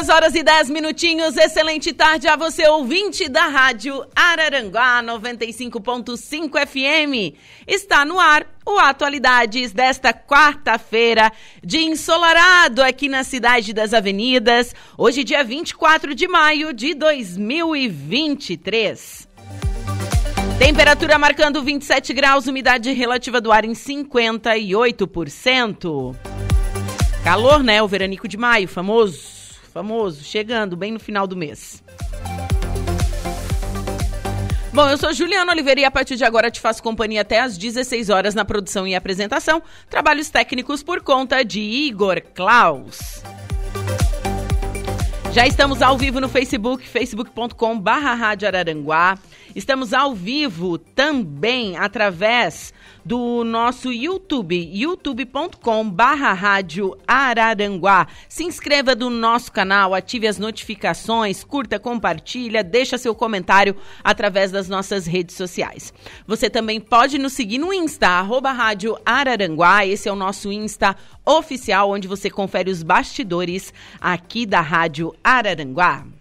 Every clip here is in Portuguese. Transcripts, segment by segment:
Duas horas e dez minutinhos. Excelente tarde a você, ouvinte da Rádio Araranguá 95.5 FM. Está no ar o Atualidades desta quarta-feira de ensolarado aqui na Cidade das Avenidas. Hoje, dia 24 de maio de 2023. Temperatura marcando 27 graus, umidade relativa do ar em 58%. Calor, né? O veranico de maio, famoso famoso, chegando bem no final do mês. Bom, eu sou Juliana Oliveira e a partir de agora te faço companhia até às 16 horas na produção e apresentação. Trabalhos técnicos por conta de Igor Klaus. Já estamos ao vivo no Facebook, facebook.com barra Rádio Araranguá. Estamos ao vivo também através do nosso YouTube, youtube.com Rádio Araranguá. Se inscreva no nosso canal, ative as notificações, curta, compartilha, deixa seu comentário através das nossas redes sociais. Você também pode nos seguir no Insta, arroba Rádio Araranguá, esse é o nosso Insta oficial, onde você confere os bastidores aqui da Rádio Araranguá.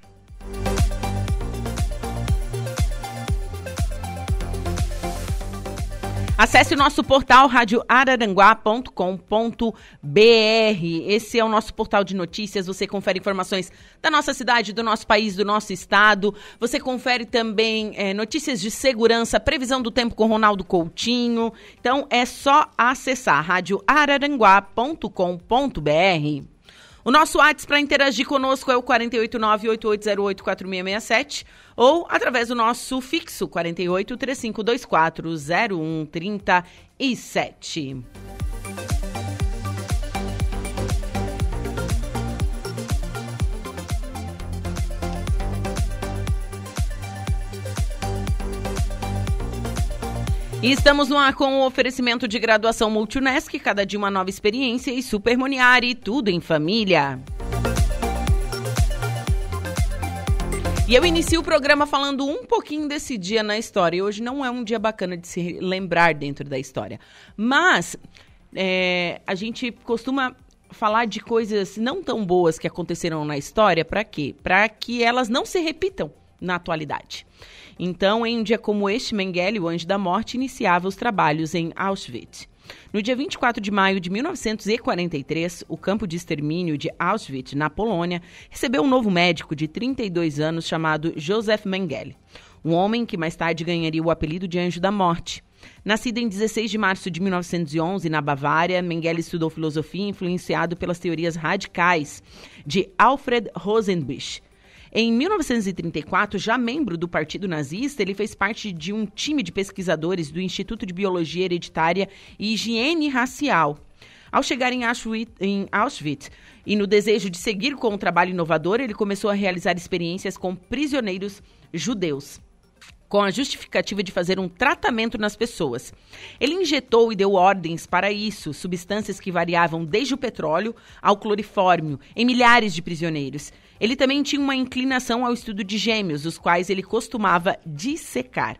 Acesse o nosso portal radioararanguá.com.br. Esse é o nosso portal de notícias. Você confere informações da nossa cidade, do nosso país, do nosso estado. Você confere também é, notícias de segurança, previsão do tempo com Ronaldo Coutinho. Então é só acessar radioararanguá.com.br. O nosso WhatsApp para interagir conosco é o 489-8808-4667 ou através do nosso fixo 48 3524 0137. E estamos no ar com o oferecimento de graduação Multunesc, cada dia uma nova experiência e Supermoniari, tudo em família. E eu inicio o programa falando um pouquinho desse dia na história. E hoje não é um dia bacana de se lembrar dentro da história. Mas é, a gente costuma falar de coisas não tão boas que aconteceram na história, para quê? Para que elas não se repitam na atualidade. Então, em um dia como este, Mengele, o anjo da morte, iniciava os trabalhos em Auschwitz. No dia 24 de maio de 1943, o campo de extermínio de Auschwitz, na Polônia, recebeu um novo médico de 32 anos chamado Joseph Mengele, um homem que mais tarde ganharia o apelido de Anjo da Morte. Nascido em 16 de março de 1911 na Bavária, Mengele estudou filosofia influenciado pelas teorias radicais de Alfred Rosenbusch em 1934, já membro do Partido Nazista, ele fez parte de um time de pesquisadores do Instituto de Biologia Hereditária e Higiene Racial. Ao chegar em Auschwitz, em Auschwitz, e no desejo de seguir com o trabalho inovador, ele começou a realizar experiências com prisioneiros judeus. Com a justificativa de fazer um tratamento nas pessoas. Ele injetou e deu ordens para isso, substâncias que variavam desde o petróleo ao clorifórmio, em milhares de prisioneiros. Ele também tinha uma inclinação ao estudo de gêmeos, os quais ele costumava dissecar.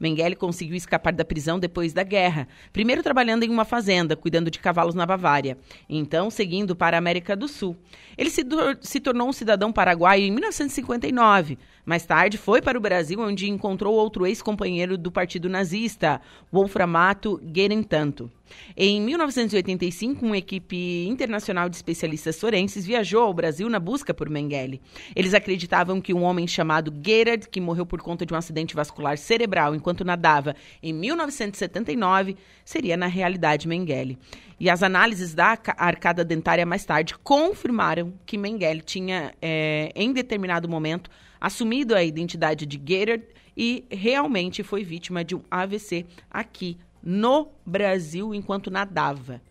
Mengele conseguiu escapar da prisão depois da guerra, primeiro trabalhando em uma fazenda, cuidando de cavalos na Bavária, então seguindo para a América do Sul. Ele se, se tornou um cidadão paraguaio em 1959. Mais tarde foi para o Brasil, onde encontrou outro ex-companheiro do partido nazista, Wolframato Gerentanto. Em 1985, uma equipe internacional de especialistas forenses viajou ao Brasil na busca por Mengele. Eles acreditavam que um homem chamado Gerard, que morreu por conta de um acidente vascular cerebral enquanto nadava em 1979, seria na realidade Mengele. E as análises da arcada dentária mais tarde confirmaram que Mengele tinha, é, em determinado momento, assumido a identidade de Gerard e realmente foi vítima de um AVC aqui no Brasil enquanto nadava.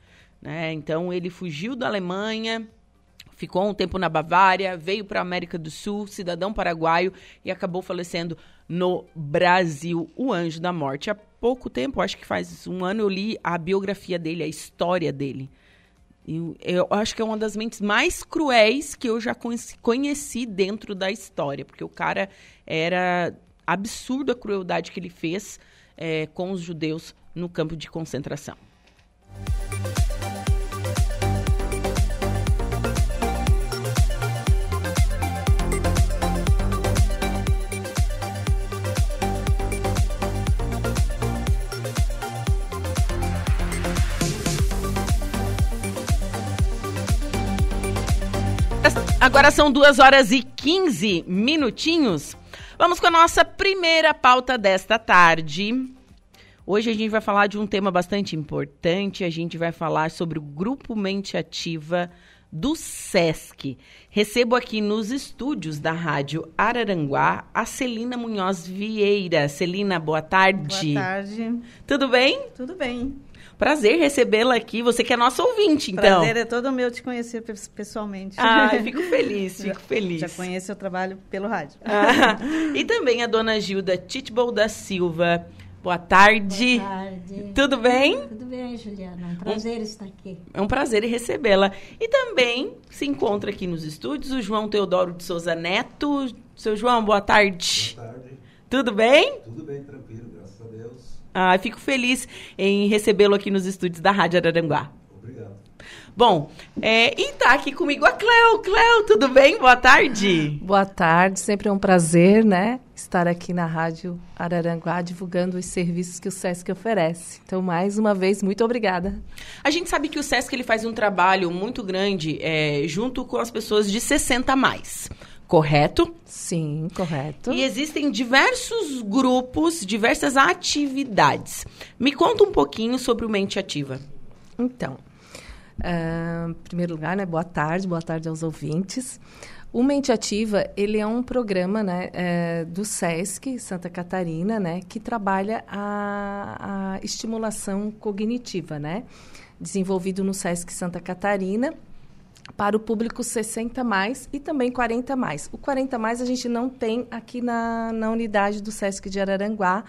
Né? Então ele fugiu da Alemanha, ficou um tempo na Bavária, veio para a América do Sul, cidadão paraguaio e acabou falecendo no Brasil, o anjo da morte. Há pouco tempo, acho que faz um ano, eu li a biografia dele, a história dele. Eu, eu acho que é uma das mentes mais cruéis que eu já conheci dentro da história, porque o cara era absurdo a crueldade que ele fez é, com os judeus no campo de concentração. Agora são duas horas e 15 minutinhos. Vamos com a nossa primeira pauta desta tarde. Hoje a gente vai falar de um tema bastante importante. A gente vai falar sobre o Grupo Mente Ativa do SESC. Recebo aqui nos estúdios da Rádio Araranguá a Celina Munhoz Vieira. Celina, boa tarde. Boa tarde. Tudo bem? Tudo bem. Prazer recebê-la aqui. Você que é nosso ouvinte, então. Prazer é todo meu te conhecer pessoalmente. Ah, fico feliz, fico feliz. Já conheço o trabalho pelo rádio. Ah, e também a dona Gilda Titbol da Silva. Boa tarde. Boa tarde. Tudo bem? Tudo bem, Juliana. É um prazer um, estar aqui. É um prazer recebê-la. E também se encontra aqui nos estúdios o João Teodoro de Souza Neto. Seu João, boa tarde. Boa tarde. Tudo bem? Tudo bem, tranquilo. Ah, fico feliz em recebê-lo aqui nos estúdios da Rádio Araranguá. Obrigado. Bom, é, e tá aqui comigo a Cleo. Cleo, tudo bem? Boa tarde. Boa tarde, sempre é um prazer, né? Estar aqui na Rádio Araranguá divulgando os serviços que o SESC oferece. Então, mais uma vez, muito obrigada. A gente sabe que o SESC ele faz um trabalho muito grande é, junto com as pessoas de 60 a mais correto? Sim, correto. E existem diversos grupos, diversas atividades. Me conta um pouquinho sobre o Mente Ativa. Então, uh, em primeiro lugar, né, boa tarde, boa tarde aos ouvintes. O Mente Ativa, ele é um programa né, é, do SESC Santa Catarina, né, que trabalha a, a estimulação cognitiva, né, desenvolvido no SESC Santa Catarina para o público 60 mais e também 40 mais. O 40 mais a gente não tem aqui na, na unidade do SESC de Araranguá,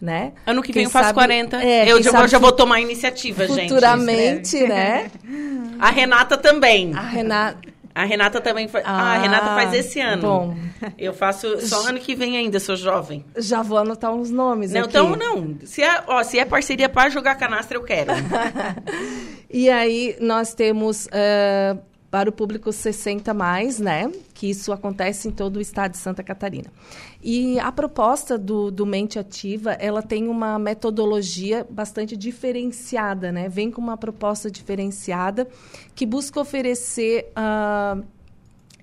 né? Ano que vem eu faço 40. É, eu já, já vou tomar a iniciativa, futuramente, gente. Futuramente, né? A Renata também. A Renata... A Renata também faz. Ah, ah, a Renata faz esse ano. Bom. Eu faço só ano que vem ainda, sou jovem. Já vou anotar uns nomes não, aqui. Então, não. Se é, ó, se é parceria para jogar canastra, eu quero. e aí, nós temos uh, para o público 60 mais, né? Que isso acontece em todo o estado de Santa Catarina. E a proposta do, do Mente Ativa, ela tem uma metodologia bastante diferenciada, né? Vem com uma proposta diferenciada que busca oferecer uh,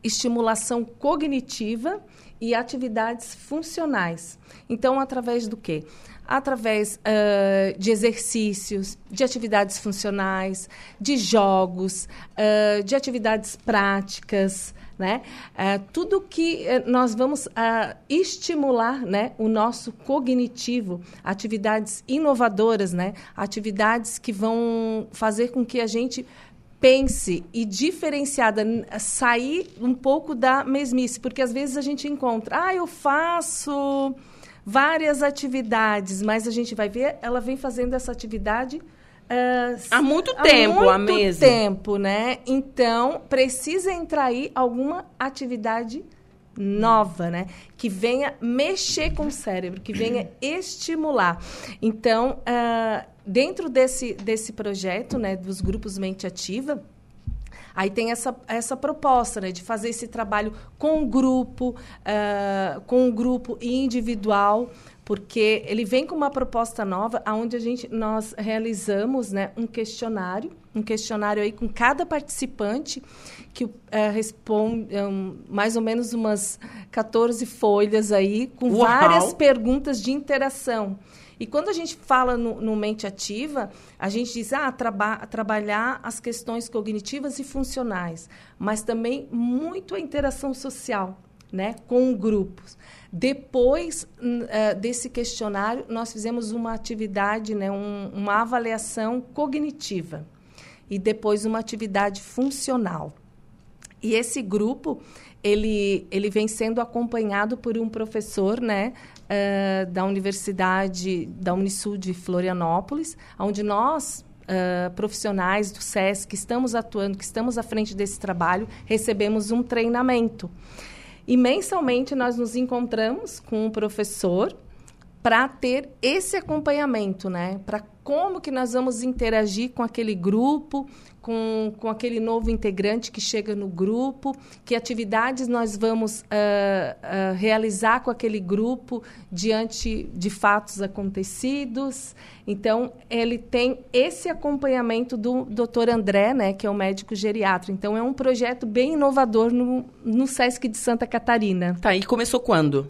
estimulação cognitiva e atividades funcionais. Então, através do quê? Através uh, de exercícios, de atividades funcionais, de jogos, uh, de atividades práticas, né? Uh, tudo que nós vamos estimular, né, o nosso cognitivo, atividades inovadoras, né? Atividades que vão fazer com que a gente pense e diferenciada, sair um pouco da mesmice, porque às vezes a gente encontra, ah, eu faço várias atividades, mas a gente vai ver, ela vem fazendo essa atividade ah, Há muito tempo, há a muito mesa. tempo, né? Então, precisa entrar aí alguma atividade nova, né? Que venha mexer com o cérebro, que venha estimular. Então, ah, dentro desse, desse projeto, né, dos grupos Mente Ativa, Aí tem essa, essa proposta né, de fazer esse trabalho com o grupo, ah, com o grupo e individual, porque ele vem com uma proposta nova, onde a gente nós realizamos né, um questionário, um questionário aí com cada participante que eh, responde hum, mais ou menos umas 14 folhas aí com Uau! várias perguntas de interação. E quando a gente fala no, no mente ativa, a gente diz ah, traba trabalhar as questões cognitivas e funcionais, mas também muito a interação social, né, com grupos. Depois eh, desse questionário, nós fizemos uma atividade, né, um- uma avaliação cognitiva e depois uma atividade funcional. E esse grupo, ele, ele vem sendo acompanhado por um professor, né, eh, da Universidade, da Unisul de Florianópolis, onde nós, eh, profissionais do SESC, que estamos atuando, que estamos à frente desse trabalho, recebemos um treinamento. E mensalmente nós nos encontramos com um professor para ter esse acompanhamento, né? Para como que nós vamos interagir com aquele grupo, com, com aquele novo integrante que chega no grupo, que atividades nós vamos ah, ah, realizar com aquele grupo diante de fatos acontecidos. Então, ele tem esse acompanhamento do Dr. André, né, que é o médico geriatra. Então, é um projeto bem inovador no, no SESC de Santa Catarina. Tá, e começou quando?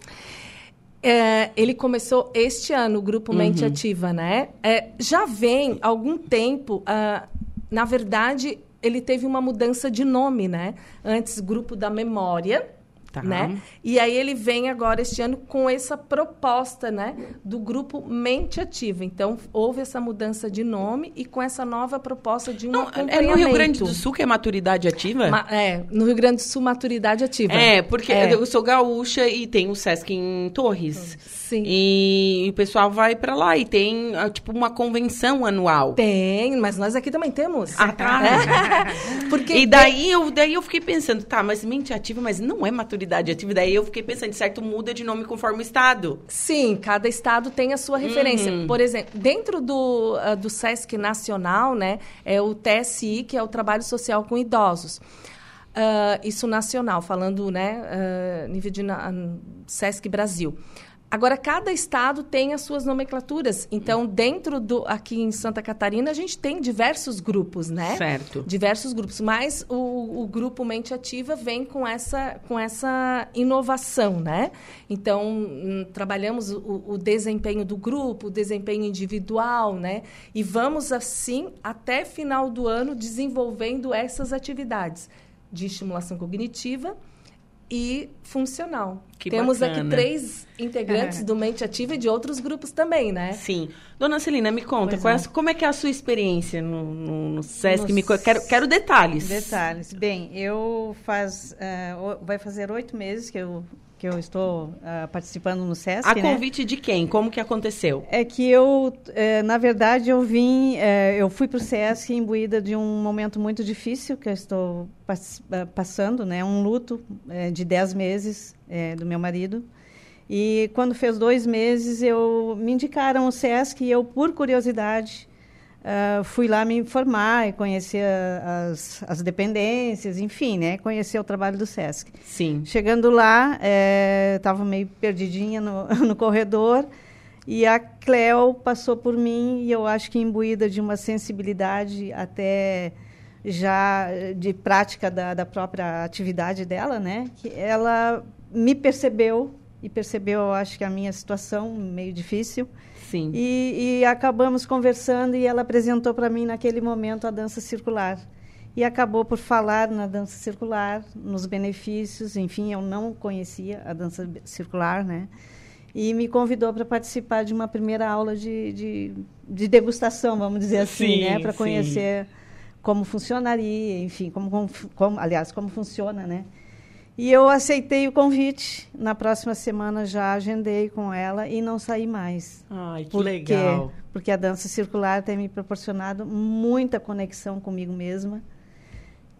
É, ele começou este ano, o Grupo Mente Ativa, né? É, já vem algum tempo, ah, na verdade, ele teve uma mudança de nome, né? Antes, Grupo da Memória, Tá. né? E aí ele vem agora este ano com essa proposta, né? Do Grupo Mente Ativa. Então, houve essa mudança de nome e com essa nova proposta de um Não, é no Rio Grande do Sul que é maturidade ativa? Ma- é, no Rio Grande do Sul, Maturidade Ativa. É, porque É. eu sou gaúcha e tem o Sesc em Torres. Sim. E o pessoal vai pra lá e tem, ah, tipo, uma convenção anual. Tem, mas nós aqui também temos. Ah, tá. Porque E daí eu, daí eu fiquei pensando, tá, mas mente ativa, mas não é maturidade ativa. Daí eu fiquei pensando, certo, muda de nome conforme o estado. Sim, cada estado tem a sua referência. Uhum. Por exemplo, dentro do, ah, do SESC Nacional, né, é o TSI, que é o Trabalho Social com Idosos. Ah, isso nacional, falando, né, ah, nível de na- SESC Brasil. Agora, cada estado tem as suas nomenclaturas. Então, dentro do... Aqui em Santa Catarina, a gente tem diversos grupos, né? Certo. diversos grupos, mas o, o grupo Mente Ativa vem com essa, com essa inovação, né? Então, hum, trabalhamos o, o desempenho do grupo, o desempenho individual, né? E vamos, assim, até final do ano, desenvolvendo essas atividades de estimulação cognitiva e funcional. Que Temos aqui bacana. três integrantes do Mente Ativa e de outros grupos também, né? Sim. Dona Celina, me conta, é su- como é que é a sua experiência no, no, no Sesc? No Me quero, quero detalhes. Detalhes. Bem, eu faz, o- vai fazer oito meses que eu, que eu estou ah, participando no SESC, A né? convite de quem? Como que aconteceu? É que eu, eh, na verdade, eu vim, eh, eu fui para o SESC imbuída de um momento muito difícil que eu estou pass- ah, passando, né? Um luto eh, de dez meses do meu marido. E quando fez dois meses, eu me indicaram o SESC e eu, por curiosidade, ah, fui lá me informar e conhecer as, as dependências, enfim, né? Conhecer o trabalho do SESC. Sim. Chegando lá, estava meio perdidinha no, no corredor e a Cleo passou por mim e eu acho que imbuída de uma sensibilidade até já de prática da, da própria atividade dela, né? Que ela me percebeu e percebeu, eu acho que a minha situação meio difícil Sim. e, e acabamos conversando e ela apresentou para mim naquele momento a dança circular. E acabou por falar na dança circular, nos benefícios, enfim, eu não conhecia a dança circular, né? E me convidou para participar de uma primeira aula de, de, de degustação, vamos dizer assim, Sim, né? Para sim. conhecer como funcionaria, enfim, como, como, aliás, como funciona, né? E eu aceitei o convite. Na próxima semana já agendei com ela e não saí mais. Ai, que Por legal. quê? Porque a dança circular tem me proporcionado muita conexão comigo mesma.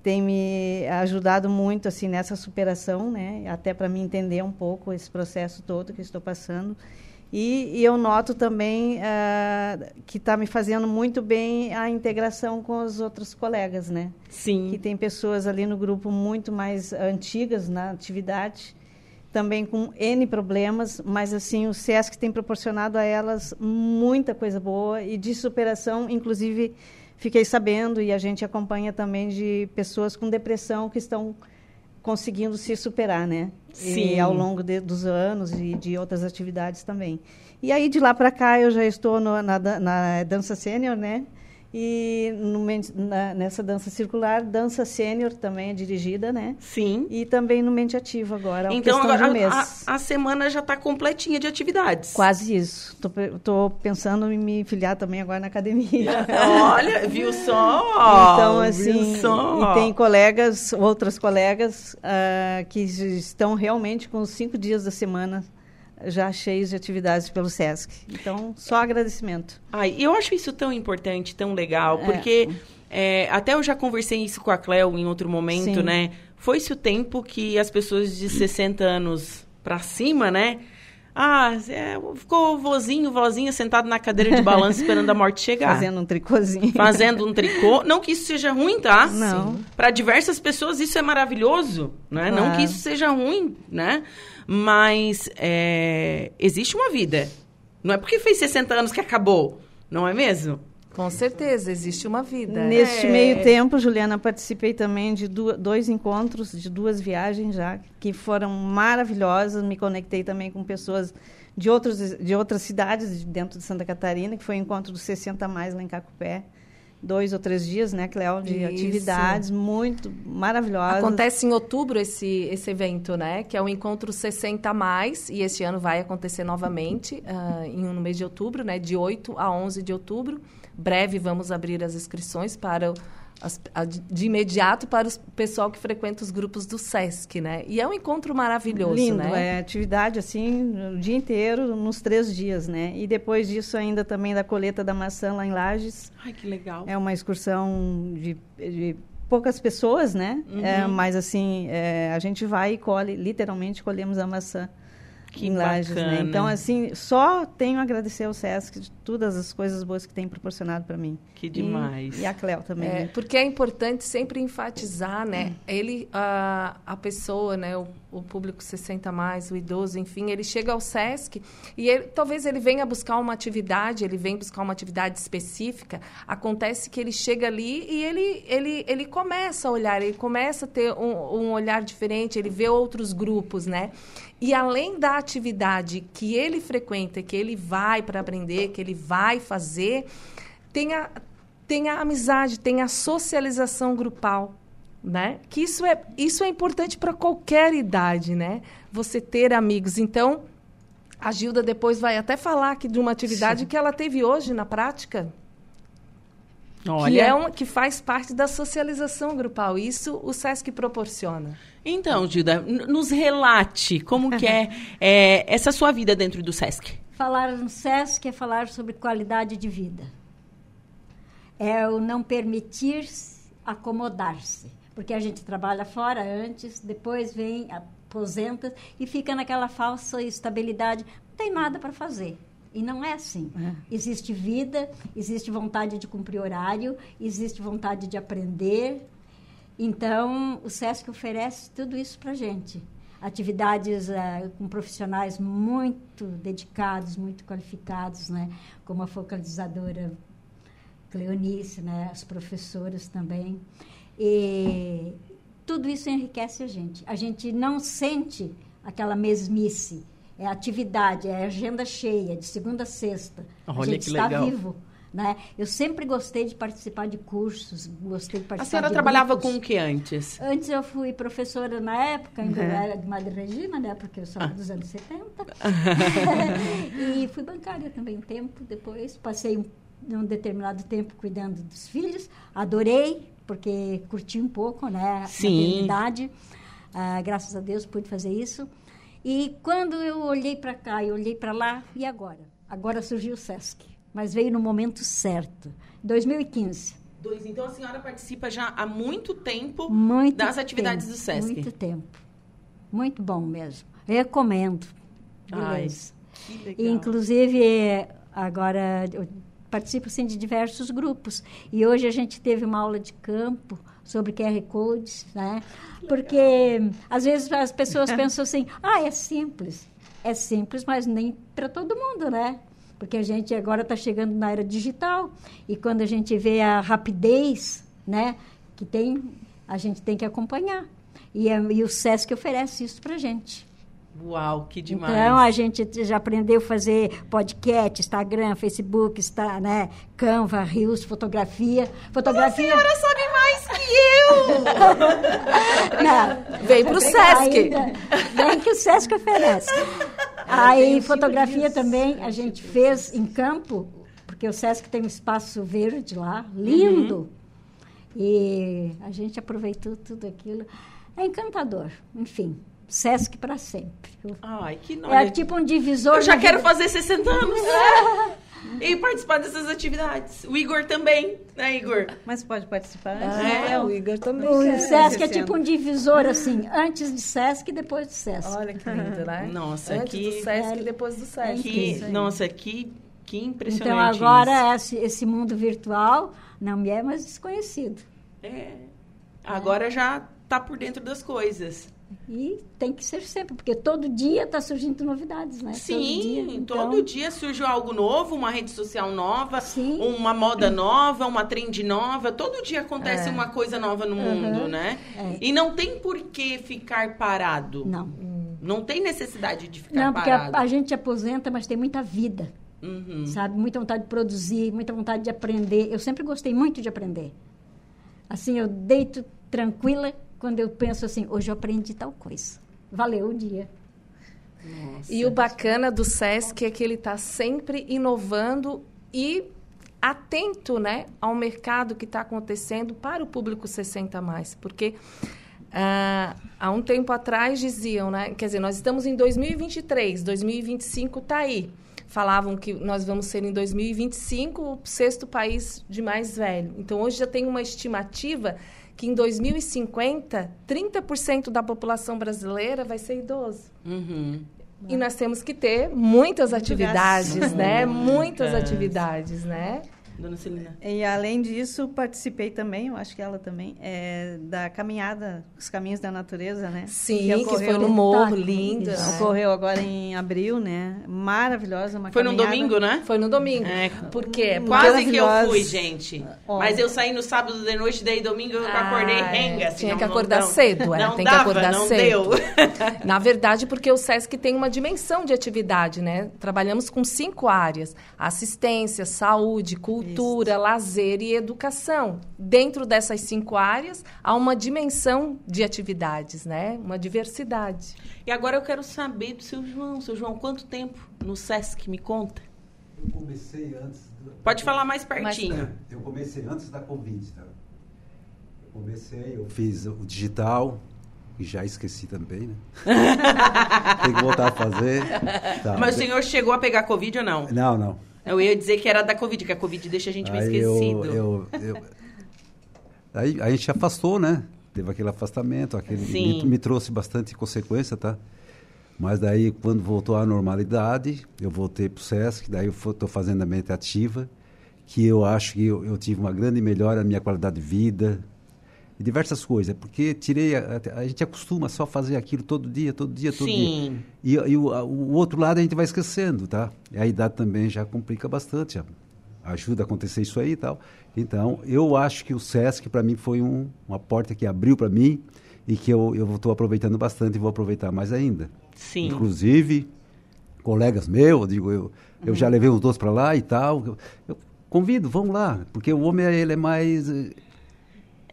Tem me ajudado muito assim nessa superação, né? Até para me entender um pouco esse processo todo que estou passando. E, e eu noto também ah, que está me fazendo muito bem a integração com os outros colegas, né? Sim. que tem pessoas ali no grupo muito mais antigas na atividade, também com N problemas, mas assim o SESC tem proporcionado a elas muita coisa boa e de superação, inclusive fiquei sabendo e a gente acompanha também de pessoas com depressão que estão conseguindo se superar, né? Sim. E ao longo de- dos anos e de outras atividades também. E aí de lá para cá eu já estou no- na, na dança sênior, né? E no na- nessa dança circular, dança sênior também é dirigida, né? Sim. E também no Mente Ativo agora, Então agora um mês. a, a semana já está completinha de atividades. Quase isso. Tô pensando em me filiar também agora na academia. Olha, viu só? Então, Viu assim, só? e tem colegas, outras colegas, ah, que estão realmente com os cinco dias da semana já cheios de atividades pelo SESC. Então, só agradecimento. Ai, eu acho isso tão importante, tão legal, É. porque é, até eu já conversei isso com a Cleo em outro momento, Sim. né? Foi-se o tempo que as pessoas de 60 anos pra cima, né? Ah, é, ficou vozinho, vozinha sentado na cadeira de balanço esperando a morte chegar. Fazendo um tricôzinho. Fazendo um tricô. Não que isso seja ruim, tá? Não. Para diversas pessoas isso é maravilhoso, né? Não Claro. que isso seja ruim, né? Mas é, existe uma vida. Não é porque fez 60 anos que acabou, não é mesmo? Com certeza, existe uma vida. Neste É. meio tempo, Juliana, participei também de dois encontros, de duas viagens já, que foram maravilhosas. Me conectei também com pessoas de, outros, de outras cidades de dentro de Santa Catarina, que foi o encontro dos 60 mais lá em Cacupé. Dois ou três dias, né, Cléo, de Isso. atividades muito maravilhosas. Acontece em outubro esse, esse evento, né? Que é o Encontro 60 Mais, e este ano vai acontecer novamente, ah, em, no mês de outubro, né? De 8 a 11 de outubro. Breve vamos abrir as inscrições para o- as- a- de imediato para o pessoal que frequenta os grupos do SESC, né? E é um encontro maravilhoso, Lindo, né? é atividade assim o dia inteiro, nos três dias, né? E depois disso ainda também da colheita da maçã lá em Lages. Ai, que legal. É uma excursão de, de poucas pessoas, né? Uhum. É, mas assim, é, a gente vai e colhe, literalmente colhemos a maçã Que em Lages, né? bacana. Então, assim, só tenho a agradecer ao SESC de todas as coisas boas que tem proporcionado para mim. Que E- demais. E, a Cléo também, É, né? porque é importante sempre enfatizar, né? Ele, a, a pessoa, né? O, o público 60 mais, o idoso, enfim, ele chega ao SESC e ele, talvez ele venha buscar uma atividade, ele vem buscar uma atividade específica. Acontece que ele chega ali e ele, ele, ele começa a olhar, ele começa a ter um, um olhar diferente, ele vê outros grupos, né? E além da atividade que ele frequenta, que ele vai para aprender, que ele vai fazer, tem a, tem a amizade, tem a socialização grupal, né? Que isso é, isso é importante para qualquer idade, né? Você ter amigos. Então, a Gilda depois vai até falar aqui de uma atividade que ela teve hoje na prática, que, Olha, é um, que faz parte da socialização grupal. Isso o SESC proporciona. então, Gilda, nos relate como que é, é, essa sua vida dentro do Sesc. Falar no SESC é falar sobre qualidade de vida. É o não permitir acomodar-se. Porque a gente trabalha fora antes, depois vem, aposenta e fica naquela falsa estabilidade. Não tem nada para fazer. E não é assim. Existe vida, existe vontade de cumprir horário, existe vontade de aprender. Então, o SESC oferece tudo isso para gente. Atividades eh, com profissionais muito dedicados, muito qualificados, né? como a focalizadora Cleonice, né? as professoras também. E tudo isso enriquece a gente. A gente não sente aquela mesmice. É atividade, é agenda cheia, de segunda a sexta. Olha a gente que está legal. vivo. Né? Eu sempre gostei de participar de cursos, gostei de participar A senhora de trabalhava grupos. com o que antes? Antes eu fui professora na época, ainda Uhum. era de Madre Regina, né? Porque eu sou Ah. dos anos 70. e fui bancária também um tempo depois. Passei um, um determinado tempo cuidando dos filhos. Adorei, porque curti um pouco, né? A maternidade. Ah, graças a Deus pude fazer isso. E quando eu olhei para cá e olhei para lá, e agora? Agora surgiu o SESC, mas veio no momento certo, 2015. Dois. Então a senhora participa já há muito tempo Muito das atividades tempo, do SESC. Muito tempo. Muito bom mesmo. Recomendo. Ai, legal. E, inclusive, eh, agora eu participo sim, de diversos grupos. E hoje a gente teve uma aula de campo sobre QR Codes, né? Porque às vezes as pessoas pensam assim, ah, é simples. É simples, mas nem para todo mundo, né? Porque a gente agora está chegando na era digital e quando a gente vê a rapidez, né, que tem, a gente tem que acompanhar. E, é- e o SESC oferece isso para gente. Uau, que demais. Então, a gente já aprendeu a fazer podcast, Instagram, Facebook, está, né? Canva, Rios, fotografia. Fotografia. A senhora sabe mais que eu! Não, Vem pro Sesc. ainda Bem que o Sesc oferece. Aí, fotografia também a gente fez em campo, porque o Sesc tem um espaço verde lá, lindo. E a gente aproveitou tudo aquilo. É encantador, enfim. Sesc para sempre. Ai, que É olha, tipo um divisor. Eu já quero vida. fazer 60 anos. e participar dessas atividades. O Igor também, né, Igor? Mas pode participar. Ah, né? o Igor também. O. Sesc é tipo um divisor, assim, antes de Sesc e depois de Sesc. Olha que lindo, né? Nossa, Antes que- do Sesc e depois do Sesc. Que, nossa, que, que então impressionante agora esse, esse mundo virtual não me é mais desconhecido. É. Agora já tá por dentro das coisas. E tem que ser sempre, porque todo dia está surgindo novidades, né? Sim, todo dia. Então, todo dia surge algo novo, uma rede social nova, Sim. uma moda nova, uma trend nova. Todo dia acontece É. uma coisa nova no mundo, né? É. E não tem por que ficar parado. Não. Não tem necessidade de ficar Não, porque a, parado. a gente aposenta, mas tem muita vida, Uhum. sabe? Muita vontade de produzir, muita vontade de aprender. Eu sempre gostei muito de aprender. Assim, eu deito tranquila quando eu penso assim, hoje eu aprendi tal coisa. Valeu o dia. Nossa. E o bacana do SESC é que ele está sempre inovando e atento né, ao mercado que está acontecendo para o público 60 mais. Porque ah, há um tempo atrás diziam, né? Quer dizer, nós estamos em 2023, 2025 está aí. Falavam que nós vamos ser em 2025 o sexto país de mais velho. Então hoje já tem uma estimativa que em 2050 30% da população brasileira vai ser idoso. Uhum. E nós temos que ter muitas atividades, né? Muitas Muitas. atividades, né? Dona Celina. E além disso, participei também, eu acho que ela também, é, da caminhada, os caminhos da natureza, né? Sim, que, ocorreu- foi no morro, lindo. né? Ocorreu agora em abril, né? Maravilhosa, uma Foi no caminhada. domingo, né? Foi no domingo. É, Por quê? Quase que eu fui, gente. Ó. Mas eu saí no sábado de noite, daí domingo eu Ah, acordei é. renga. Tinha senão que não acordar dão- cedo, é, Não tem que dava, acordar não cedo. deu. Na verdade, porque o SESC tem uma dimensão de atividade, né? Trabalhamos com cinco áreas: assistência, saúde, cultura, lazer e educação. Dentro dessas cinco áreas, há uma dimensão de atividades, né? Uma diversidade. E agora eu quero saber do seu João. Seu João, quanto tempo no Sesc? Me conta. Eu comecei antes. do- Pode falar mais pertinho. Eu comecei antes da Covid, tá? Eu comecei, eu fiz o digital, e já esqueci também, né? Tem que voltar a fazer. Tá. Mas o senhor chegou a pegar Covid ou não? Não, não. Eu ia dizer que era da Covid, que a Covid deixa a gente meio Aí eu, esquecido. eu, eu- aí a gente afastou, né? Teve aquele afastamento, aquele Sim. me, me trouxe bastante consequência, tá? Mas daí, quando voltou à normalidade, eu voltei para o SESC, daí eu estou fazendo a mente ativa, que eu acho que eu, eu tive uma grande melhora na minha qualidade de vida, e diversas coisas, porque tirei, a, a- gente acostuma só fazer aquilo todo dia, todo dia, todo dia. Sim. E, e o, o outro lado a gente vai esquecendo, tá? E a idade também já complica bastante, já ajuda a acontecer isso aí e tal. Então, eu acho que o SESC, para mim, foi um, uma porta que abriu para mim e que eu estou aproveitando bastante e vou aproveitar mais ainda. Sim. Inclusive, colegas meus, eu digo, eu, eu Uhum. já levei os dois para lá e tal. Eu, eu convido, vamos lá, porque o homem, ele é mais...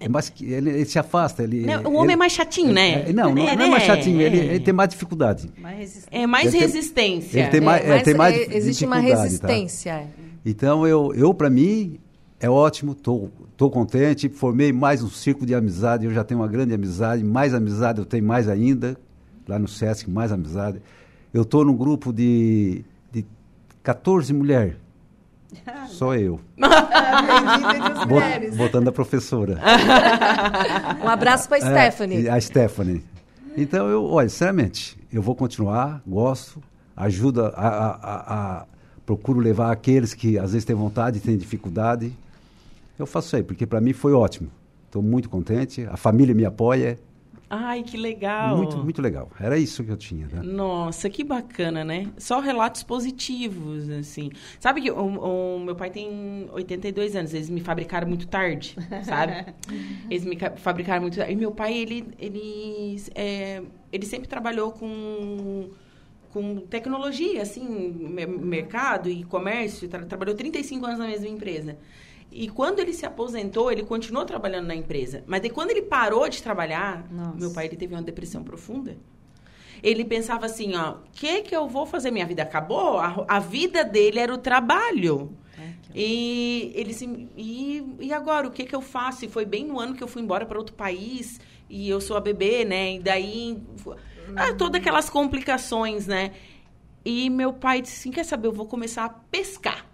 É mais que, ele, ele se afasta. Ele, Não, o homem ele- é mais chatinho, né? é, não, não, É, não é mais né? chatinho, ele, É. ele tem mais dificuldade. Mais. É mais Ele tem- resistência. ele tem mais- é, mas tem mais é, existe uma tá? resistência. é. Então, eu, eu para mim, É ótimo, tô, tô contente. Formei mais um círculo de amizade. Eu já tenho uma grande amizade, mais amizade eu tenho mais ainda lá no Sesc, mais amizade. Eu estou num grupo de, de 14 mulheres. Só eu. Bot, botando a professora. um abraço para a é, Stephanie. A Stephanie. Então, eu, olha, sinceramente, eu vou continuar, gosto, ajuda a, a, a, a procuro levar aqueles que às vezes têm vontade e têm dificuldade. Eu faço isso aí, porque para mim foi ótimo. Estou muito contente, a família me apoia, Ai, que legal. Muito, muito legal. Era isso que eu tinha. Né? Nossa, que bacana, né? Só relatos positivos, assim. Sabe que o, o, meu pai tem 82 anos, eles me fabricaram muito tarde, sabe? eles me fabricaram muito tarde. E meu pai, ele, ele, é, ele sempre trabalhou com com tecnologia, assim, mercado e comércio, tra trabalhou 35 anos na mesma empresa. E quando ele se aposentou, ele continuou trabalhando na empresa. Mas quando ele parou de trabalhar, Nossa. meu pai ele teve uma depressão profunda. Ele pensava assim, ó, o que que eu vou fazer? Minha vida acabou? A, a vida dele era o trabalho. É, e ele se, e, e agora o que que eu faço? E foi bem no ano que eu fui embora para outro país e eu sou a bebê, né? E daí ah, todas aquelas complicações, né? E meu pai disse assim, quer saber? Eu vou começar a pescar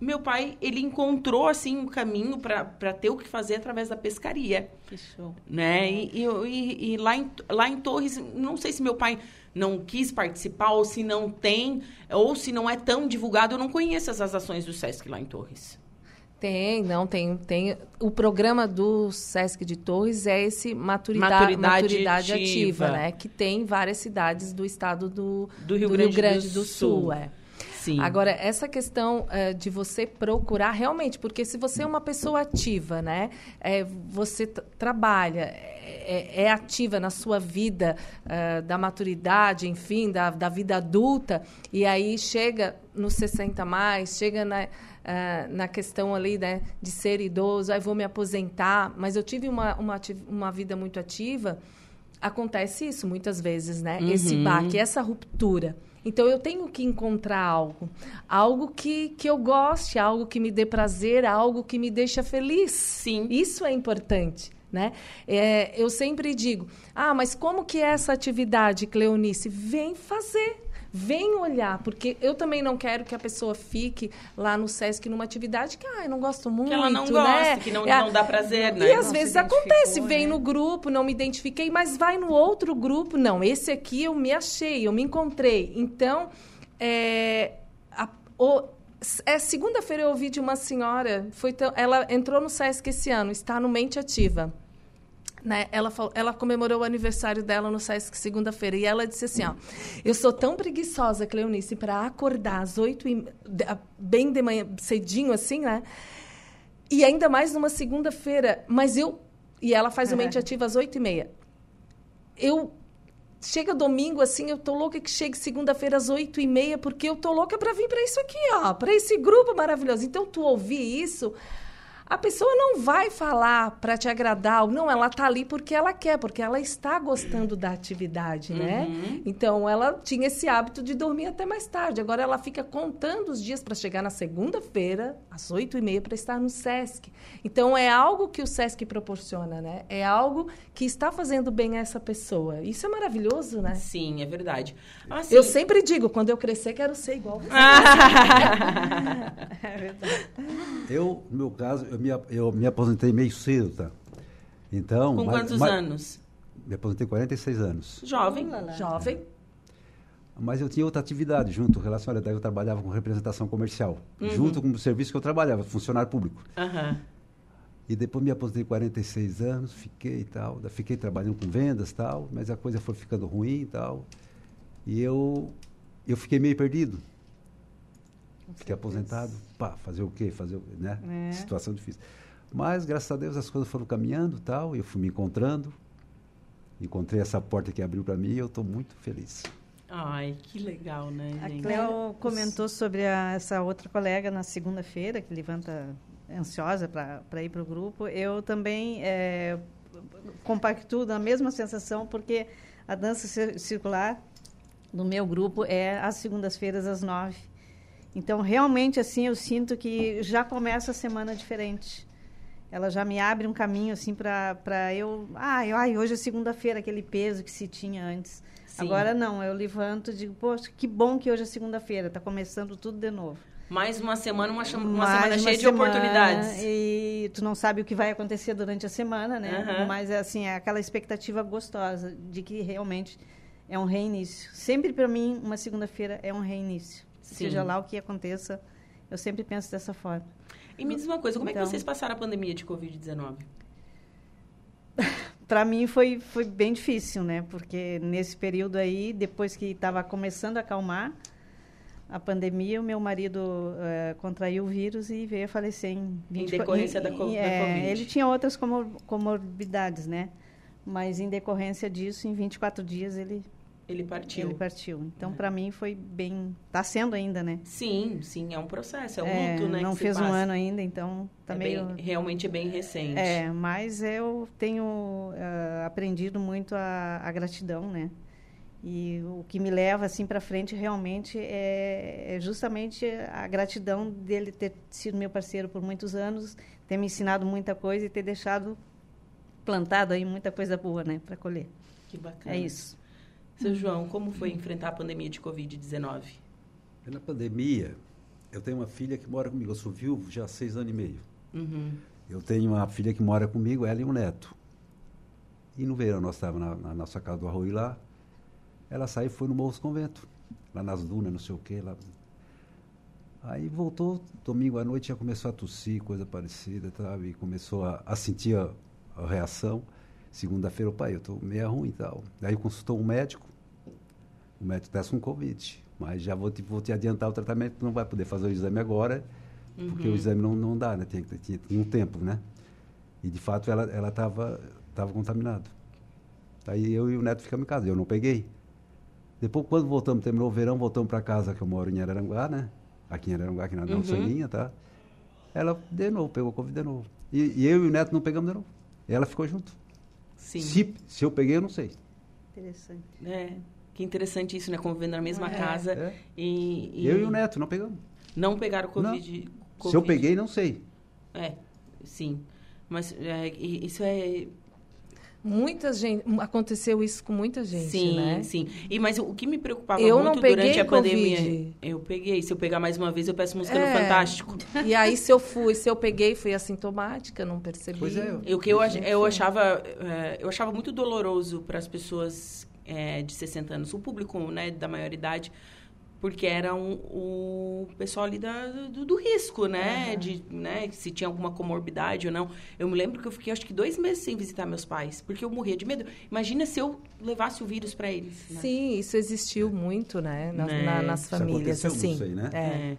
meu pai, ele encontrou, assim, um caminho para ter o que fazer através da pescaria. Que show. Né? E, e, e, lá, em, lá em Torres, não sei se meu pai não quis participar, ou se não tem, ou se não é tão divulgado, eu não conheço essas ações do Sesc lá em Torres. Tem, não, tem, tem. O programa do Sesc de Torres é esse maturidade, maturidade, maturidade ativa. ativa. né? Que tem várias cidades do estado do, do Rio, do Grande, Rio Grande, do, do Sul. Sul é. Sim. Agora, essa questão uh, de você procurar realmente, porque se você é uma pessoa ativa, né? É, você trabalha, é, é, é, ativa na sua vida uh, da maturidade, enfim, da, da vida adulta, e aí chega nos 60 mais, chega na. Uh, na questão ali né, de ser idoso, aí vou me aposentar, mas eu tive uma, uma, uma vida muito ativa, acontece isso muitas vezes, né? Uhum. Esse baque, essa ruptura. Então eu tenho que encontrar algo, algo que, que eu goste, algo que me dê prazer, algo que me deixa feliz. Sim. Isso é importante. Né? É, eu sempre digo, ah, mas como que é essa atividade, Cleonice? Vem fazer. Vem olhar, porque eu também não quero que a pessoa fique lá no SESC numa atividade que ah, eu não gosto muito. Que ela não né? gosta, que não, é, não dá prazer, né? E às não vezes acontece, vem né? no grupo, não me identifiquei, mas vai no outro grupo, não, esse aqui eu me achei, eu me encontrei. Então, é, a, o, é, segunda-feira eu ouvi de uma senhora, foi ela entrou no SESC esse ano, está no Mente Ativa. Né? Ela, ela comemorou o aniversário dela no SESC segunda-feira e ela disse assim: ó, Eu sou tão preguiçosa, Cleonice, para acordar às oito e bem de manhã, cedinho assim, né? E ainda mais numa segunda-feira. Mas eu. E ela faz o mente ativa às oito e meia. Eu. Chega domingo, assim, eu tô louca que chegue segunda-feira às oito e meia, porque eu tô louca para vir para isso aqui, ó, para esse grupo maravilhoso. Então, tu ouvir isso, a pessoa não vai falar para te agradar, não, ela tá ali porque ela quer, porque ela está gostando da atividade, né? Uhum. Então ela tinha esse hábito de dormir até mais tarde. Agora ela fica contando os dias para chegar na segunda-feira, às oito e meia, para estar no SESC. Então é algo que o SESC proporciona, né? É algo que está fazendo bem a essa pessoa. Isso é maravilhoso, né? Sim, é verdade. Assim... Eu sempre digo, quando eu crescer, quero ser igual você. é verdade. Eu, no meu caso, eu eu me, eu me aposentei meio cedo, tá? Então, Com mas, quantos mas, anos? Me aposentei 46 anos. Jovem. Jovem. Mas eu tinha outra atividade junto, relacionada. Eu trabalhava com representação comercial, uhum. junto com o serviço que eu trabalhava, funcionário público. Uhum. E depois me aposentei 46 anos, fiquei e tal, fiquei trabalhando com vendas tal, mas a coisa foi ficando ruim e tal. E eu, eu fiquei meio perdido. Fiquei aposentado, pá, fazer o quê? Fazer, né? É. Situação difícil. Mas, graças a Deus, as coisas foram caminhando tal, e eu fui me encontrando. Encontrei essa porta que abriu para mim e eu estou muito feliz. Ai, que legal, né, gente? A Cleo comentou sobre a, essa outra colega na segunda-feira, que levanta ansiosa para ir para o grupo. Eu também é, compactuo da mesma sensação, porque a dança circular no meu grupo é às segundas-feiras, às nove. Então, realmente, assim, eu sinto que já começa a semana diferente. Ela já me abre um caminho, assim, para eu... Ah, eu, ai, hoje é segunda-feira, aquele peso que se tinha antes. Sim. Agora, não. Eu levanto e digo, poxa, que bom que hoje é segunda-feira. Está começando tudo de novo. Mais uma semana, uma, uma semana uma cheia de semana, oportunidades. E tu não sabe o que vai acontecer durante a semana, né? Aham. Mas, assim, é aquela expectativa gostosa de que realmente é um reinício. Sempre, para mim, uma segunda-feira é um reinício. Sim. Seja lá o que aconteça, eu sempre penso dessa forma. E me diz uma coisa, como é Então. que vocês passaram a pandemia de Covid-19? Para mim foi, foi bem difícil, né? Porque nesse período aí, depois que estava começando a acalmar a pandemia, o meu marido eh, contraiu o vírus e veio a falecer em 20 decorrência em- da em- da é, Covid. Ele tinha outras comor comorbidades, né? Mas em decorrência disso, em 24 dias ele, Ele partiu. ele partiu. Então, É. para mim foi bem, está sendo ainda, né? Sim, sim, é um processo, é um É, luto, né? não fez um ano ainda, então tá É meio bem- realmente é bem recente. É, mas eu tenho ah, aprendido muito a, a gratidão, né? E o que me leva assim para frente realmente é, é justamente a gratidão dele ter sido meu parceiro por muitos anos, ter me ensinado muita coisa e ter deixado plantado aí muita coisa boa, né, para colher. Que bacana. É isso. Seu João, como foi enfrentar a pandemia de Covid-19? Na pandemia, eu tenho uma filha que mora comigo. Eu sou viúvo já há seis anos e meio. Uhum. Eu tenho uma filha que mora comigo, ela e um neto. E no verão nós estávamos na, na nossa casa do Arroio lá. Ela saiu e foi no Morro dos Convento, lá nas dunas, não sei o quê. Lá. Aí voltou, domingo à noite já começou a tossir, coisa parecida, sabe? E começou a, a sentir a, a reação. Segunda-feira, pai, eu estou meio ruim e tal. Aí consultou um médico, o médico testa um Covid. Mas já vou te, vou te adiantar o tratamento, não vai poder fazer o exame agora, porque Uhum. o exame não, não dá, né? Tem, que- tinha, tinha um tempo, né? E de fato ela ela estava tava contaminada. Aí eu e o neto ficamos em casa, eu não peguei. Depois, quando voltamos, terminou o verão, voltamos para casa, que eu moro em Araranguá, né? Aqui em Araranguá, aqui na Uhum. linha, tá? Ela, de novo, pegou Covid de novo. E, e eu e o neto não pegamos de novo. E ela ficou junto. Sim. Se, se eu peguei, eu não sei. Interessante. É, que interessante isso, né? Convivendo na mesma É. casa. É. E, e Eu e o neto não pegamos. Não pegaram Covid. Se Covid. eu peguei, não sei. É, sim. Mas é, isso é. Muita gente. Aconteceu isso com muita gente, sim, né? sim. E, mas o que me preocupava Eu não muito peguei durante a pandemia. Covid. Eu peguei. Se eu pegar mais uma vez, eu peço música É. no Fantástico. E aí, se eu fui, se eu peguei, fui assintomática, não percebi. Pois é. O que eu, eu achava é, eu achava muito doloroso para as pessoas é, de 60 anos, o público né, da maioridade, porque era um, o pessoal ali da, do, do risco, né? De, né? Se tinha alguma comorbidade ou não. Eu me lembro que eu fiquei acho que dois meses sem visitar meus pais, porque eu morria de medo. Imagina se eu levasse o vírus para eles. né? Sim, isso existiu muito, né? na- Né? na- nas Isso famílias, assim. sei, né? É. É.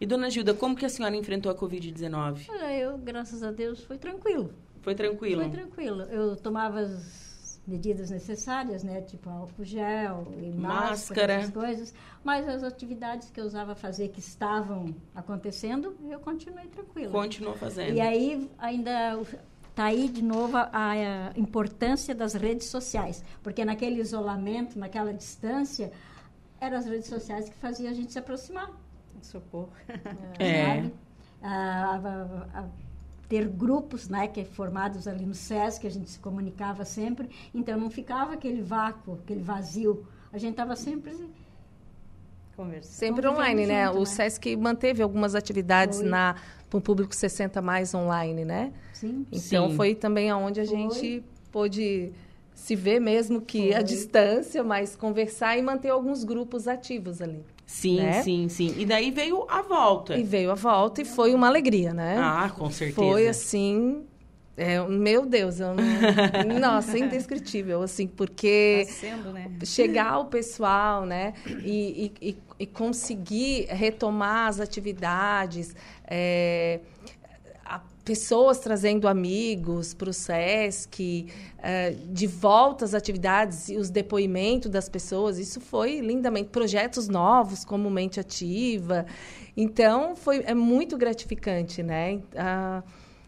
E dona Gilda, como que a senhora enfrentou a Covid-19? Olha, eu, graças a Deus, foi tranquilo. Foi tranquilo? Foi tranquilo. Eu tomava as medidas necessárias, né? Tipo álcool gel e Máscara. máscara, essas coisas. Mas as atividades que eu usava fazer que estavam acontecendo, eu continuei tranquila. Continuou fazendo. E aí ainda está aí de novo a, a importância das redes sociais, porque naquele isolamento, naquela distância, eram as redes sociais que faziam a gente se aproximar, Socorro. É. sabe? A- a- a- ter grupos, né, que é formados ali no SESC, que a gente se comunicava sempre, então não ficava aquele vácuo, aquele vazio. A gente estava sempre Conversar. Sempre online, né? junto, o né? SESC manteve algumas atividades Foi. na para o público 60 mais online, né? sim, Então Sim. foi também aonde a Foi. gente pôde se ver mesmo que a Foi. distância, mas conversar e manter alguns grupos ativos ali. Sim, né? sim, sim. E daí veio a volta. E veio a volta e foi uma alegria, né? Ah, com certeza. Foi assim, é, meu Deus, eu não, nossa, indescritível, assim, porque Tá sendo, né? chegar o pessoal, né, e, e, e- conseguir retomar as atividades, é, pessoas trazendo amigos para o SESC, é, de volta às atividades e os depoimentos das pessoas, isso foi lindamente. Projetos novos, como Mente Ativa. Então, foi, é muito gratificante, né? Ah,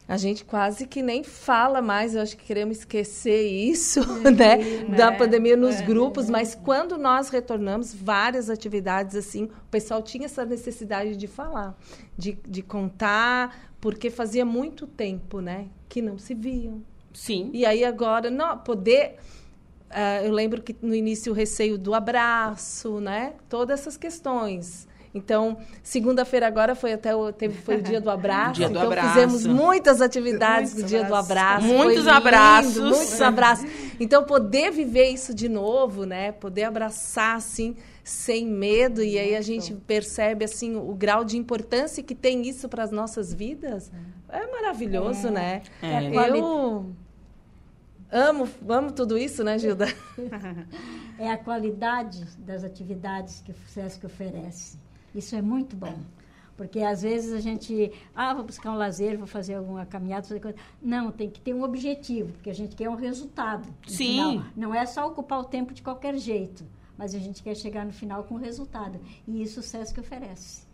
A gente quase que nem fala mais, eu acho que queremos esquecer isso, né, da pandemia nos grupos, mas quando nós retornamos, várias atividades assim, o pessoal tinha essa necessidade de falar, de, de contar, porque fazia muito tempo, né, que não se viam. Sim. E aí agora, não, poder... ah, eu lembro que no início o receio do abraço, né, todas essas questões... Então, segunda-feira agora foi até o, teve, foi o dia do abraço. Dia do então, abraço. fizemos muitas atividades Muitos no dia do abraço. Muitos lindo, abraços. Muitos abraços. Então, poder viver isso de novo, né? Poder abraçar, assim, sem medo. E aí a gente percebe, assim, o grau de importância que tem isso para as nossas vidas. É maravilhoso, né? É. Eu amo, amo tudo isso, né, Gilda? É a qualidade das atividades que o SESC oferece. Isso é muito bom. Porque às vezes a gente, ah, vou buscar um lazer, vou fazer alguma caminhada, fazer coisa. Não, tem que ter um objetivo, porque a gente quer um resultado. Sim. final. Não é só ocupar o tempo de qualquer jeito, mas a gente quer chegar no final com resultado. E isso o SESC oferece.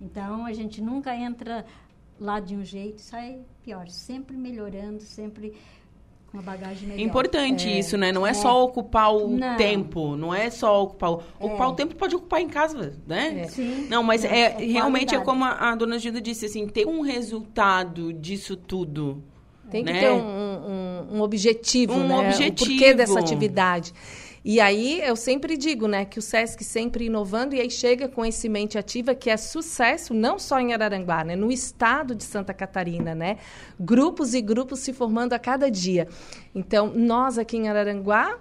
Então a gente nunca entra lá de um jeito e sai pior, sempre melhorando, sempre uma bagagem melhor. É importante É. isso, né? Não é, É. só ocupar o Não. tempo, não é só ocupar o... Ocupar o tempo pode ocupar em casa, né? Sim. Não, mas Não, é, é realmente é como a, a dona Gilda disse, assim, ter um resultado disso tudo. Tem que né? ter um, um- um objetivo, Um né? objetivo. O porquê dessa atividade. E aí, eu sempre digo, né, que o SESC sempre inovando, e aí chega com esse mente ativa, que é sucesso, não só em Araranguá, né, no estado de Santa Catarina, né? Grupos e grupos se formando a cada dia. Então, nós aqui em Araranguá,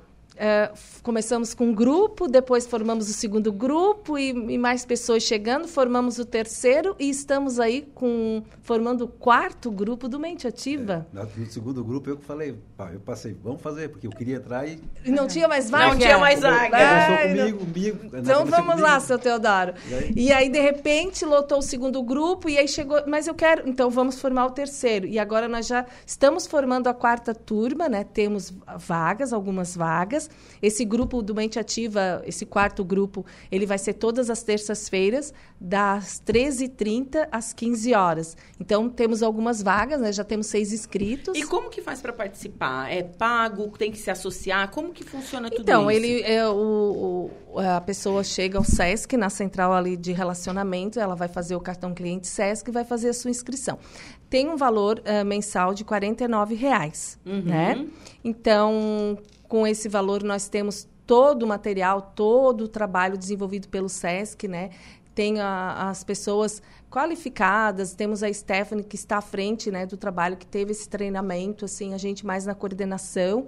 f- começamos com um grupo, depois formamos o segundo grupo e, e mais pessoas chegando, formamos o terceiro e estamos aí com formando o quarto grupo do Mente Ativa. Na- No segundo grupo, eu que falei, pá, eu passei, vamos fazer, porque eu queria entrar e Não tinha mais vaga? Não tinha mais vaga. Ai, não- comigo, comigo. Então vamos lá, comigo. seu Teodoro. E aí? E aí, de repente, lotou o segundo grupo e aí chegou. Mas eu quero. Então vamos formar o terceiro. E agora nós já estamos formando a quarta turma, né? Temos vagas, algumas vagas. Esse grupo do Mente Ativa, esse quarto grupo, ele vai ser todas as terças-feiras, das 13h30 às 15 horas. Então temos algumas vagas, né? Já temos seis inscritos. E como que faz para participar? É pago? Tem que se associar? Como que funciona tudo Então, isso? ele, é, o, o- a pessoa chega ao SESC, na central ali de relacionamento, ela vai fazer o cartão cliente SESC e vai fazer a sua inscrição. Tem um valor eh, mensal de 49 reais, Uhum. né? Então, com esse valor, nós temos todo o material, todo o trabalho desenvolvido pelo SESC, né? Tem a- as pessoas qualificadas, temos a Stephanie que está à frente né, do trabalho, que teve esse treinamento, assim, a gente mais na coordenação.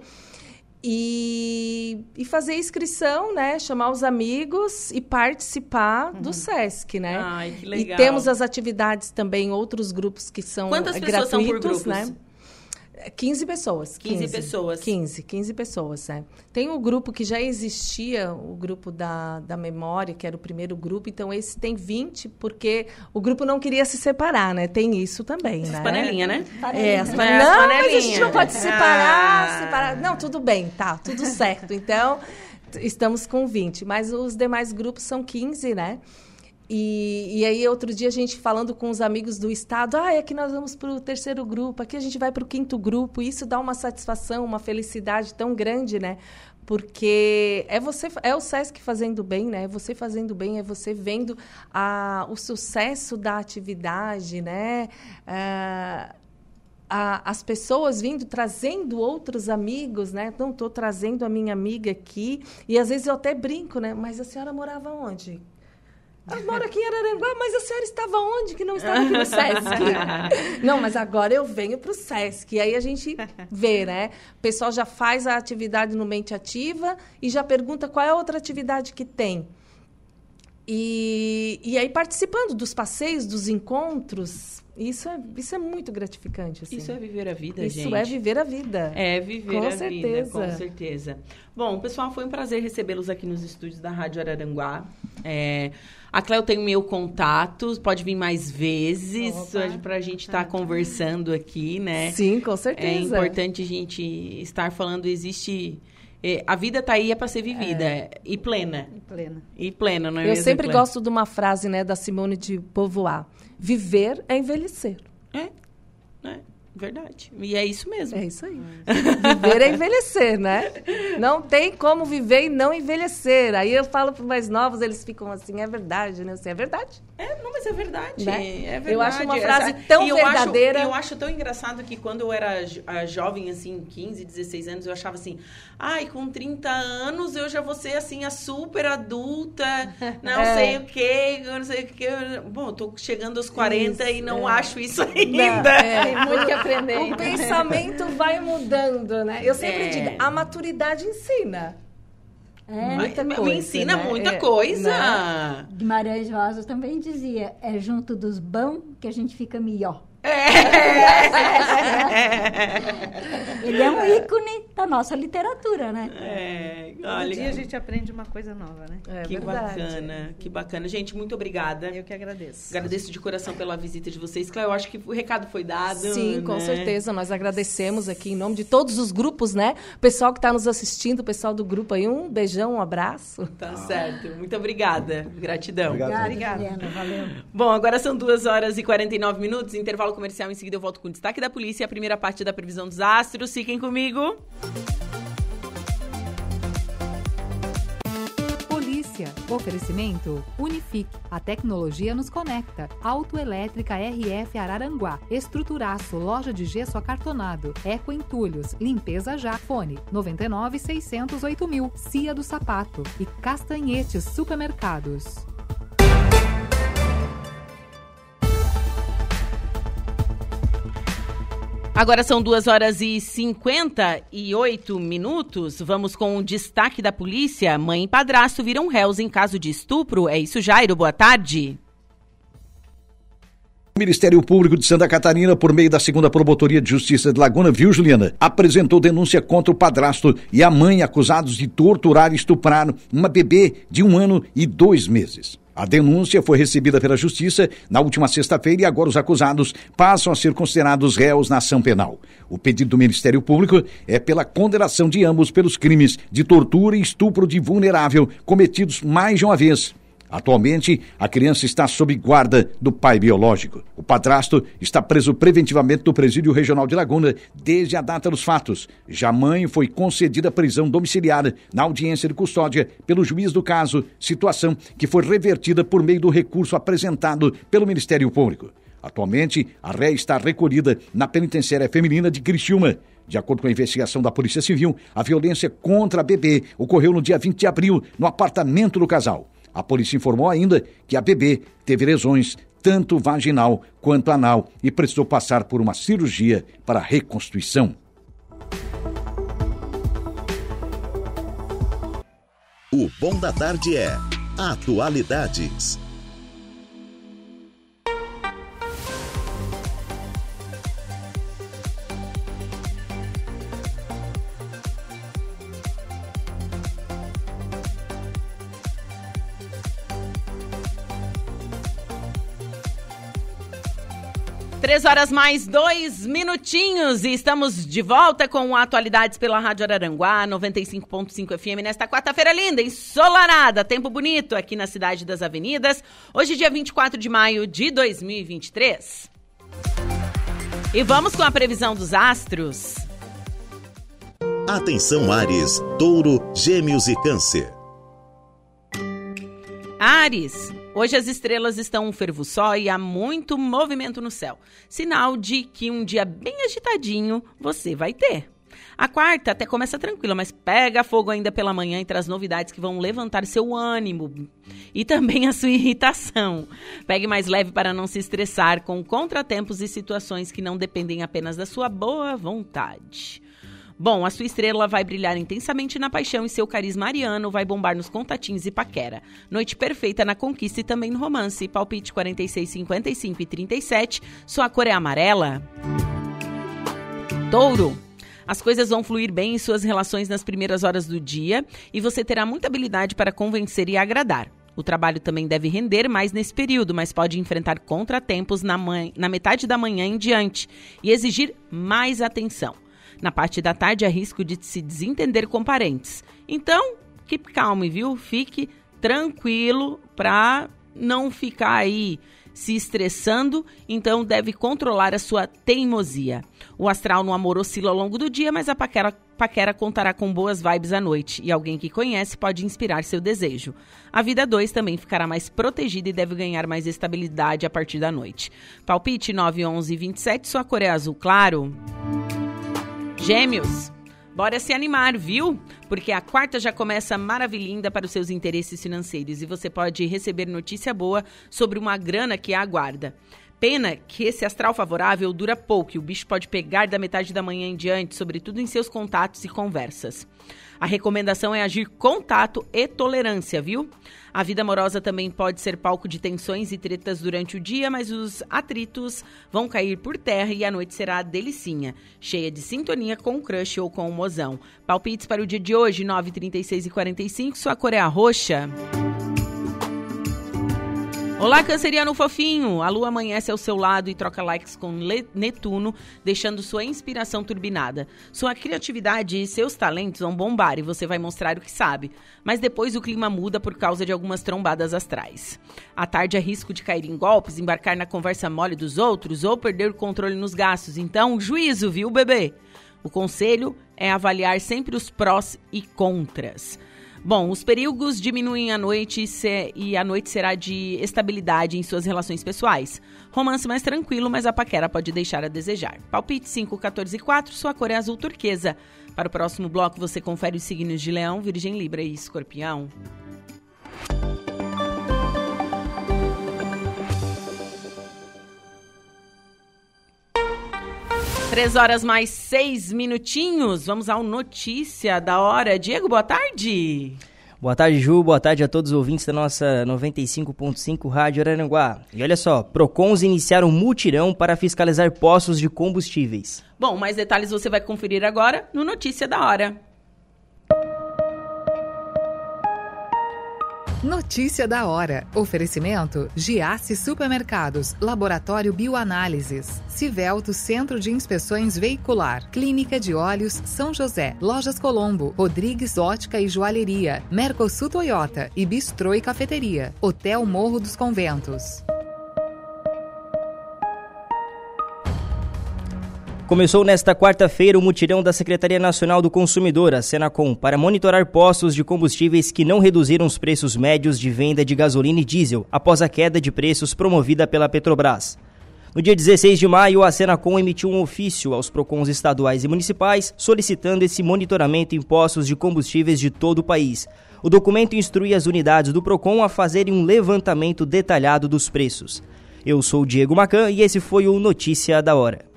E, e fazer inscrição, né? Chamar os amigos e participar do SESC, né? Ai, que E legal. temos as atividades também, outros grupos que são Quantas eh, pessoas são por gratuitos, grupos? né? 15 pessoas. 15 pessoas. 15, 15 pessoas, é. Tem o grupo que já existia, o grupo da, da memória, que era o primeiro grupo, então esse tem 20, porque o grupo não queria se separar, né? Tem isso também, As né? panelinhas, né? É, as É, panelinhas. as Não, mas a gente não pode se separar, Ah. separar. Não, tudo bem, tá, tudo certo. Então, estamos com 20, mas os demais grupos são 15, né? E, e aí, outro dia, a gente falando com os amigos do Estado, ah, é que nós vamos para o terceiro grupo, aqui a gente vai para o quinto grupo, e isso dá uma satisfação, uma felicidade tão grande, né? Porque é você, é o SESC fazendo bem, né? É você fazendo bem, é você vendo a, o sucesso da atividade, né? Ah, a- as pessoas vindo, trazendo outros amigos, né? Não estou trazendo a minha amiga aqui. E às vezes eu até brinco, né? Mas a senhora morava onde? Eu moro aqui em Araranguá, mas a senhora estava onde que não estava aqui no Sesc? não, mas agora eu venho para o Sesc. E aí a gente vê, né? O pessoal já faz a atividade no Mente Ativa e já pergunta qual é a outra atividade que tem. E, e aí participando dos passeios, dos encontros, isso é, isso é muito gratificante. Assim. Isso é viver a vida, Isso gente. é viver a vida. É viver Com a certeza. vida, com certeza. Bom, pessoal, foi um prazer recebê-los aqui nos estúdios da Rádio Araranguá. É, a Cléo tem o meu contato, pode vir mais vezes Opa. para a gente estar conversando aqui, né? Sim, com É certeza. importante a gente estar falando, existe... é, a vida tá aí é para ser vivida e plena. Em plena. E plena, não é Eu mesmo, sempre Cléo? gosto de uma frase né, da Simone de Beauvoir. Viver é envelhecer. É, é. Verdade. E é isso mesmo. É isso aí. viver é envelhecer, né? Não tem como viver e não envelhecer. Aí eu falo para mais novos, eles ficam assim, é verdade, né? Assim, é verdade. É, não, mas é verdade. Né? É verdade. Eu acho uma frase tão eu verdadeira. Acho, eu acho tão engraçado que quando eu era jo- jovem, assim, 15, 16 anos, eu achava assim, ai, com 30 anos eu já vou ser, assim, a super adulta, não É. sei o quê, eu não sei o quê. Bom, eu tô chegando aos 40 e não é. acho isso ainda. É, Tem muito que aprender O pensamento vai mudando, né? Eu sempre É. digo, a maturidade ensina. É, Muita coisa, Me ensina né? muita É, coisa. Guimarães Rosa também dizia, é junto dos bons que a gente fica melhor. Ele é um ícone da nossa literatura, né? É, Todo olha. dia a gente aprende uma coisa nova, né? É que verdade. bacana, que bacana. Gente, muito obrigada. Eu que agradeço. Agradeço de coração pela visita de vocês. Eu acho que o recado foi dado. Sim, com né? certeza. Nós agradecemos aqui em nome de todos os grupos, né? O pessoal que está nos assistindo, o pessoal do grupo aí, um beijão, um abraço. Tá certo. Muito obrigada. Gratidão. Obrigado. Obrigada, Juliana, valeu. Bom, agora são 2 horas e 49 minutos. Intervalo comercial. Em seguida eu volto com o destaque da polícia e a primeira parte da previsão dos astros. Fiquem comigo. Polícia. Oferecimento Unifique. A tecnologia nos conecta. Autoelétrica RF Araranguá. Estruturaço. Loja de gesso acartonado. Eco Entulhos. Limpeza já. Fone 99 608 mil. Cia do Sapato. E Castanhetes Supermercados. Agora são 2 horas e 58 minutos. Vamos com o destaque da polícia. Mãe e padrasto viram réus em caso de estupro. É isso, Jairo. Boa tarde. O Ministério Público de Santa Catarina, por meio da segunda Promotoria de Justiça de Laguna, viu, Juliana, apresentou denúncia contra o padrasto e a mãe acusados de torturar e estuprar uma bebê de um ano e dois meses. A denúncia foi recebida pela Justiça na última sexta-feira e agora os acusados passam a ser considerados réus na ação penal. O pedido do Ministério Público é pela condenação de ambos pelos crimes de tortura e estupro de vulnerável cometidos mais de uma vez. Atualmente, a criança está sob guarda do pai biológico. O padrasto está preso preventivamente no Presídio Regional de Laguna desde a data dos fatos. Já a mãe foi concedida prisão domiciliar na audiência de custódia pelo juiz do caso, situação que foi revertida por meio do recurso apresentado pelo Ministério Público. Atualmente, a ré está recolhida na penitenciária feminina de Criciúma. De acordo com a investigação da Polícia Civil, a violência contra a bebê ocorreu no dia 20 de abril no apartamento do casal. A polícia informou ainda que a bebê teve lesões tanto vaginal quanto anal e precisou passar por uma cirurgia para reconstrução. O Bom da Tarde é Atualidades. Três horas mais dois minutinhos e estamos de volta com Atualidades pela Rádio Araranguá, 95.5 FM, nesta quarta-feira linda, ensolarada, tempo bonito aqui na Cidade das Avenidas. Hoje, dia 24 de maio de 2023. E vamos com a previsão dos astros. Atenção Ares, Touro, Gêmeos e Câncer. Ares, hoje as estrelas estão um fervo só e há muito movimento no céu. Sinal de que um dia bem agitadinho você vai ter. A quarta até começa tranquila, mas pega fogo ainda pela manhã e traz novidades que vão levantar seu ânimo e também a sua irritação. Pegue mais leve para não se estressar com contratempos e situações que não dependem apenas da sua boa vontade. Bom, a sua estrela vai brilhar intensamente na paixão e seu carisma ariano vai bombar nos contatinhos e paquera. Noite perfeita na conquista e também no romance. Palpite 46, 55 e 37. Sua cor é amarela. Touro. As coisas vão fluir bem em suas relações nas primeiras horas do dia e você terá muita habilidade para convencer e agradar. O trabalho também deve render mais nesse período, mas pode enfrentar contratempos na, na metade da manhã em diante e exigir mais atenção. Na parte da tarde, há risco de se desentender com parentes. Então, keep calm, viu? Fique tranquilo para não ficar aí se estressando, então deve controlar a sua teimosia. O astral no amor oscila ao longo do dia, mas a paquera, paquera contará com boas vibes à noite e alguém que conhece pode inspirar seu desejo. A vida 2 também ficará mais protegida e deve ganhar mais estabilidade a partir da noite. Palpite 9, 11 e 27, sua cor é azul claro. Gêmeos. Bora se animar, viu? Porque a quarta já começa maravilhinda para os seus interesses financeiros e você pode receber notícia boa sobre uma grana que aguarda. Pena que esse astral favorável dura pouco e o bicho pode pegar da metade da manhã em diante, sobretudo em seus contatos e conversas. A recomendação é agir com tato e tolerância, viu? A vida amorosa também pode ser palco de tensões e tretas durante o dia, mas os atritos vão cair por terra e a noite será delicinha, cheia de sintonia com o crush ou com o mozão. Palpites para o dia de hoje, 9, 36 e 45, sua cor é a roxa. Olá, canceriano fofinho! A lua amanhece ao seu lado e troca likes com Netuno, deixando sua inspiração turbinada. Sua criatividade e seus talentos vão bombar e você vai mostrar o que sabe. Mas depois o clima muda por causa de algumas trombadas astrais. À tarde é risco de cair em golpes, embarcar na conversa mole dos outros ou perder o controle nos gastos. Então, juízo, viu, bebê? O conselho é avaliar sempre os prós e contras. Bom, os perigos diminuem à noite e a noite será de estabilidade em suas relações pessoais. Romance mais tranquilo, mas a paquera pode deixar a desejar. Palpite 5, 14 e 4, sua cor é azul turquesa. Para o próximo bloco, você confere os signos de Leão, Virgem, Libra e Escorpião. Três horas mais seis minutinhos. Vamos ao notícia da hora. Diego, boa tarde. Boa tarde, Ju. Boa tarde a todos os ouvintes da nossa 95.5 Rádio Araranguá. E olha só, Procons iniciaram um mutirão para fiscalizar postos de combustíveis. Bom, mais detalhes você vai conferir agora no Notícia da Hora. Notícia da hora. Oferecimento: Giasse Supermercados, Laboratório Bioanálises, Civelto Centro de Inspeções Veicular, Clínica de Olhos São José, Lojas Colombo, Rodrigues Ótica e Joalheria, Mercosul Toyota e Bistrô e Cafeteria, Hotel Morro dos Conventos. Começou nesta quarta-feira o mutirão da Secretaria Nacional do Consumidor, a Senacom, para monitorar postos de combustíveis que não reduziram os preços médios de venda de gasolina e diesel após a queda de preços promovida pela Petrobras. No dia 16 de maio, a Senacom emitiu um ofício aos PROCONs estaduais e municipais solicitando esse monitoramento em postos de combustíveis de todo o país. O documento instrui as unidades do PROCON a fazerem um levantamento detalhado dos preços. Eu sou Diego Macan e esse foi o Notícia da Hora.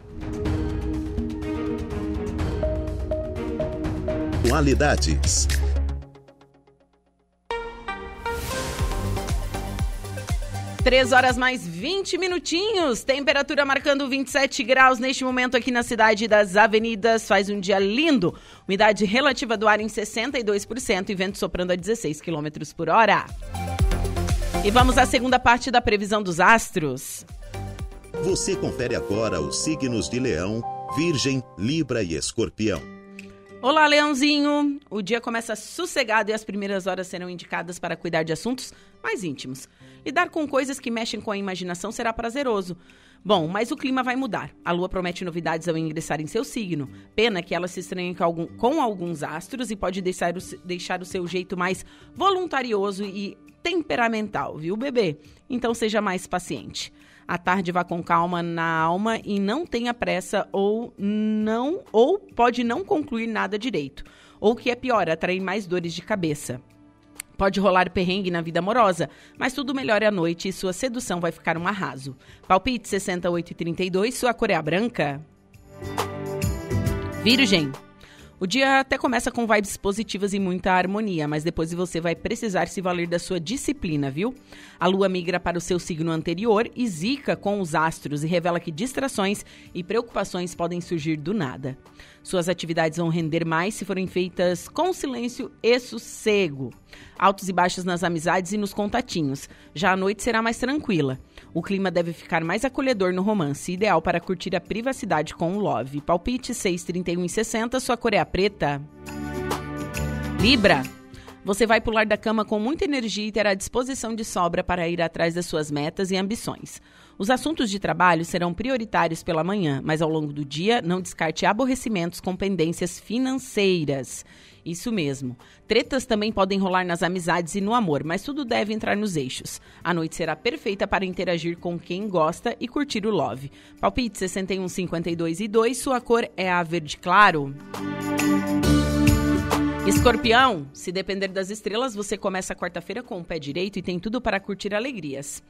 Atualidades. Três horas mais 20 minutinhos. Temperatura marcando 27 graus neste momento aqui na cidade das avenidas. Faz um dia lindo. Umidade relativa do ar em 62% e vento soprando a 16 km por hora. E vamos à segunda parte da previsão dos astros. Você confere agora os signos de Leão, Virgem, Libra e Escorpião. Olá, Leãozinho! O dia começa sossegado e as primeiras horas serão indicadas para cuidar de assuntos mais íntimos. Lidar com coisas que mexem com a imaginação será prazeroso. Bom, mas o clima vai mudar. A lua promete novidades ao ingressar em seu signo. Pena que ela se estranhe com, algum, com alguns astros e pode deixar o, deixar o seu jeito mais voluntarioso e temperamental, viu, bebê? Então seja mais paciente. À tarde vá com calma na alma e não tenha pressa ou não ou pode não concluir nada direito. Ou que é pior, atrair mais dores de cabeça. Pode rolar perrengue na vida amorosa, mas tudo melhora à noite e sua sedução vai ficar um arraso. Palpite 68 e 32, sua cor é a branca. Virgem. O dia até começa com vibes positivas e muita harmonia, mas depois você vai precisar se valer da sua disciplina, viu? A lua migra para o seu signo anterior e zica com os astros e revela que distrações e preocupações podem surgir do nada. Suas atividades vão render mais se forem feitas com silêncio e sossego. Altos e baixos nas amizades e nos contatinhos. Já a noite será mais tranquila. O clima deve ficar mais acolhedor no romance, ideal para curtir a privacidade com o Love. Palpite 6, 31 e 60, sua cor é preta. Libra. Você vai pular da cama com muita energia e terá disposição de sobra para ir atrás das suas metas e ambições. Os assuntos de trabalho serão prioritários pela manhã, mas ao longo do dia não descarte aborrecimentos com pendências financeiras. Isso mesmo. Tretas também podem rolar nas amizades e no amor, mas tudo deve entrar nos eixos. A noite será perfeita para interagir com quem gosta e curtir o love. Palpite 61, 52 e 2, sua cor é a verde claro. Escorpião, se depender das estrelas, você começa quarta-feira com o pé direito e tem tudo para curtir alegrias.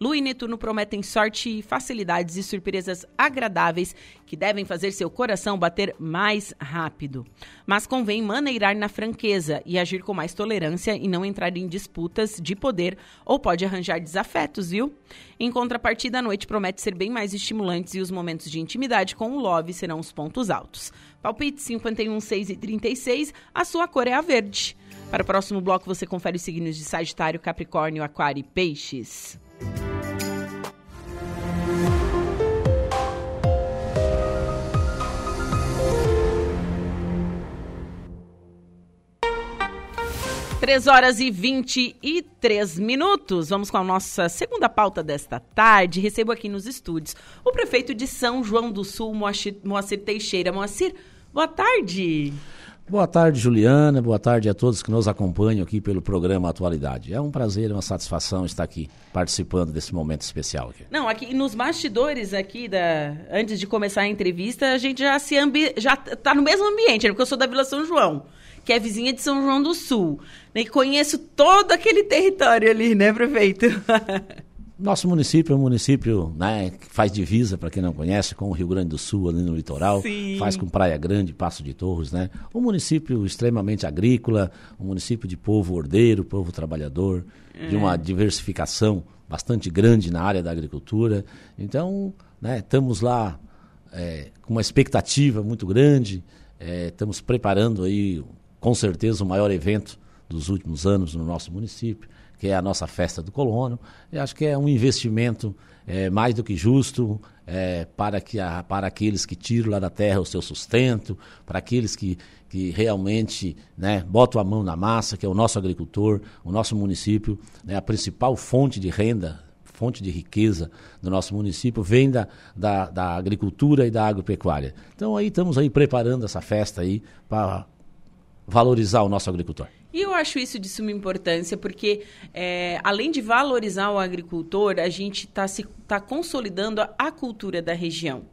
Lua e Netuno prometem sorte, facilidades e surpresas agradáveis que devem fazer seu coração bater mais rápido. Mas convém maneirar na franqueza e agir com mais tolerância e não entrar em disputas de poder ou pode arranjar desafetos, viu? Em contrapartida, a noite promete ser bem mais estimulantes e os momentos de intimidade com o love serão os pontos altos. Palpite 51, 6 e 36, a sua cor é a verde. Para o próximo bloco, você confere os signos de Sagitário, Capricórnio, Aquário e Peixes. Três horas e 23 minutos. Vamos com a nossa segunda pauta desta tarde. Recebo aqui nos estúdios o prefeito de São João do Sul, Moacir, Moacir Teixeira. Moacir, boa tarde. Boa tarde, Juliana. Boa tarde a todos que nos acompanham aqui pelo programa Atualidade. É um prazer, uma satisfação estar aqui participando desse momento especial aqui. Não, aqui nos bastidores aqui da antes de começar a entrevista, a gente já se ambi... já tá no mesmo ambiente, né? porque eu sou da Vila São João que é vizinha de São João do Sul. E conheço todo aquele território ali, né, prefeito? Nosso município é um município né, que faz divisa, para quem não conhece, com o Rio Grande do Sul, ali no litoral, Sim. faz com Praia Grande, Passo de Torres, né? Um município extremamente agrícola, um município de povo ordeiro, povo trabalhador, é. de uma diversificação bastante grande na área da agricultura. Então, né, estamos lá é, com uma expectativa muito grande, é, estamos preparando aí com certeza o maior evento dos últimos anos no nosso município, que é a nossa festa do colono. Eu acho que é um investimento é, mais do que justo é, para, que a, para aqueles que tiram lá da terra o seu sustento, para aqueles que, que realmente né, botam a mão na massa, que é o nosso agricultor, o nosso município, né, a principal fonte de renda fonte de riqueza do nosso município vem da, da, da, agricultura e da agropecuária. Então aí estamos aí preparando essa festa aí para valorizar o nosso agricultor. E eu acho isso de suma importância, porque é, além de valorizar o agricultor, a gente está tá consolidando a, a cultura da região.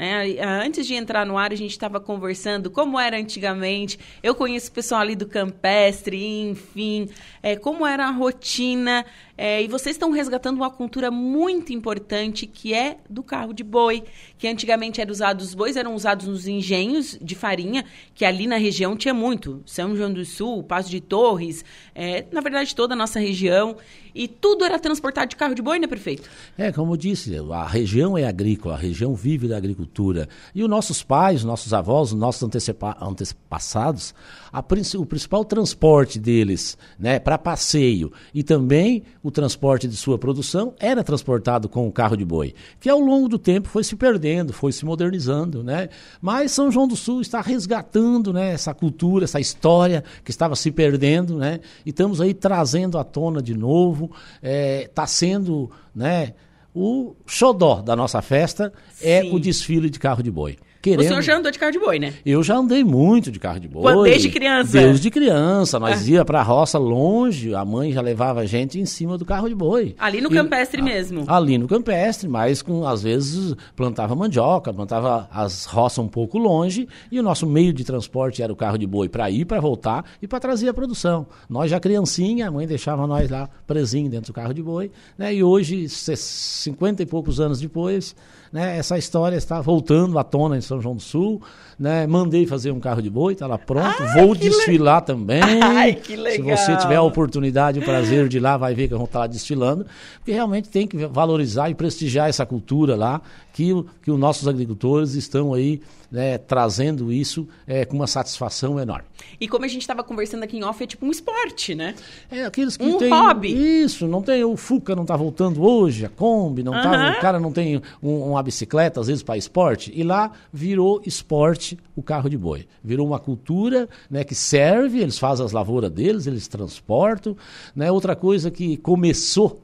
É, antes de entrar no ar, a gente estava conversando como era antigamente. Eu conheço o pessoal ali do campestre, enfim, é, como era a rotina é, e vocês estão resgatando uma cultura muito importante que é do carro de boi, que antigamente era usado, os bois eram usados nos engenhos de farinha, que ali na região tinha muito. São João do Sul, Passo de Torres, é, na verdade toda a nossa região. E tudo era transportado de carro de boi, né, prefeito? É, como eu disse, a região é agrícola, a região vive da agricultura. E os nossos pais, os nossos avós, os nossos antepassados, a, o principal transporte deles né, para passeio e também o transporte de sua produção era transportado com o carro de boi, que ao longo do tempo foi se perdendo, foi se modernizando. Né? Mas São João do Sul está resgatando né, essa cultura, essa história que estava se perdendo, né? e estamos aí trazendo à tona de novo. Está é, tá sendo né, o xodó da nossa festa é o desfile de carro de boi. Querendo... O senhor já andou de carro de boi, né? Eu já andei muito de carro de boi. Quando, desde criança? Desde criança. Nós ah. ia pra roça longe, a mãe já levava a gente em cima do carro de boi. Ali no e, campestre a, mesmo? Ali no campestre, mas com, às vezes plantava mandioca, plantava as roças um pouco longe e o nosso meio de transporte era o carro de boi para ir, para voltar e para trazer a produção. Nós já criancinha, a mãe deixava nós lá presinho dentro do carro de boi, né? E hoje, 50 e poucos anos depois, né? Essa história está voltando à tona em São João do Sul. Né? Mandei fazer um carro de boi, está lá pronto. Vou desfilar le... também. Ai, que legal. Se você tiver a oportunidade, o prazer de ir lá, vai ver que eu vou estar lá desfilando. Porque realmente tem que valorizar e prestigiar essa cultura lá, que, que os nossos agricultores estão aí né, trazendo isso é, com uma satisfação enorme. E como a gente estava conversando aqui em off, é tipo um esporte, né? É, aqueles que Um tem hobby. Isso, não tem o Fuca não tá voltando hoje, a Kombi, não tá, Aham. o cara não tem um- uma bicicleta às vezes para esporte, e lá virou esporte o carro de boi. Virou uma cultura, né, que serve, eles fazem as lavouras deles, eles transportam, né? Outra coisa que começou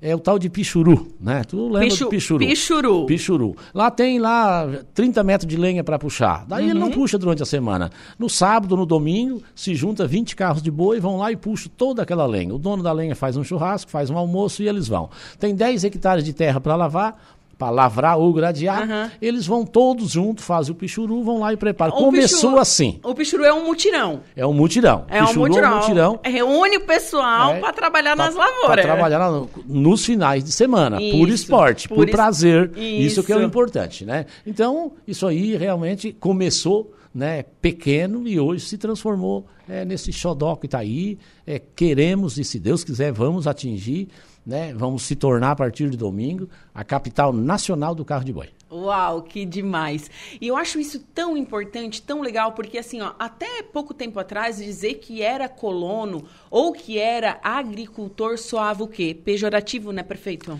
é o tal de pichuru, né? Tu lembra Pichu- do pichuru? pichuru. Pichuru. Lá tem lá 30 metros de lenha para puxar. Daí ele não puxa durante a semana. No sábado, no domingo, se junta 20 carros de boi, vão lá e puxam toda aquela lenha. O dono da lenha faz um churrasco, faz um almoço e eles vão. Tem 10 hectares de terra para lavar, para lavrar ou gradear. Aham. Eles vão todos juntos, fazem o pichuru, vão lá e preparam. O Começou pichu- assim. O pichuru é um mutirão. É um mutirão. É um Pichuru mutirão. É um mutirão. Reúne o pessoal É, para trabalhar Pra- nas lavouras. trabalhar na- nos finais de semana, por Isso, esporte, por por, es- prazer. Isso. que é o Isso. importante, né? Então, isso aí realmente começou né, pequeno e hoje se transformou é, nesse xodó que está aí. É, queremos, e se Deus quiser, vamos atingir, né, vamos se tornar a partir de domingo a capital nacional do carro de boi. Uau, que demais. E eu acho isso tão importante, tão legal, porque assim, ó, até pouco tempo atrás, dizer que era colono ou que era agricultor soava o quê? Pejorativo, né, prefeito?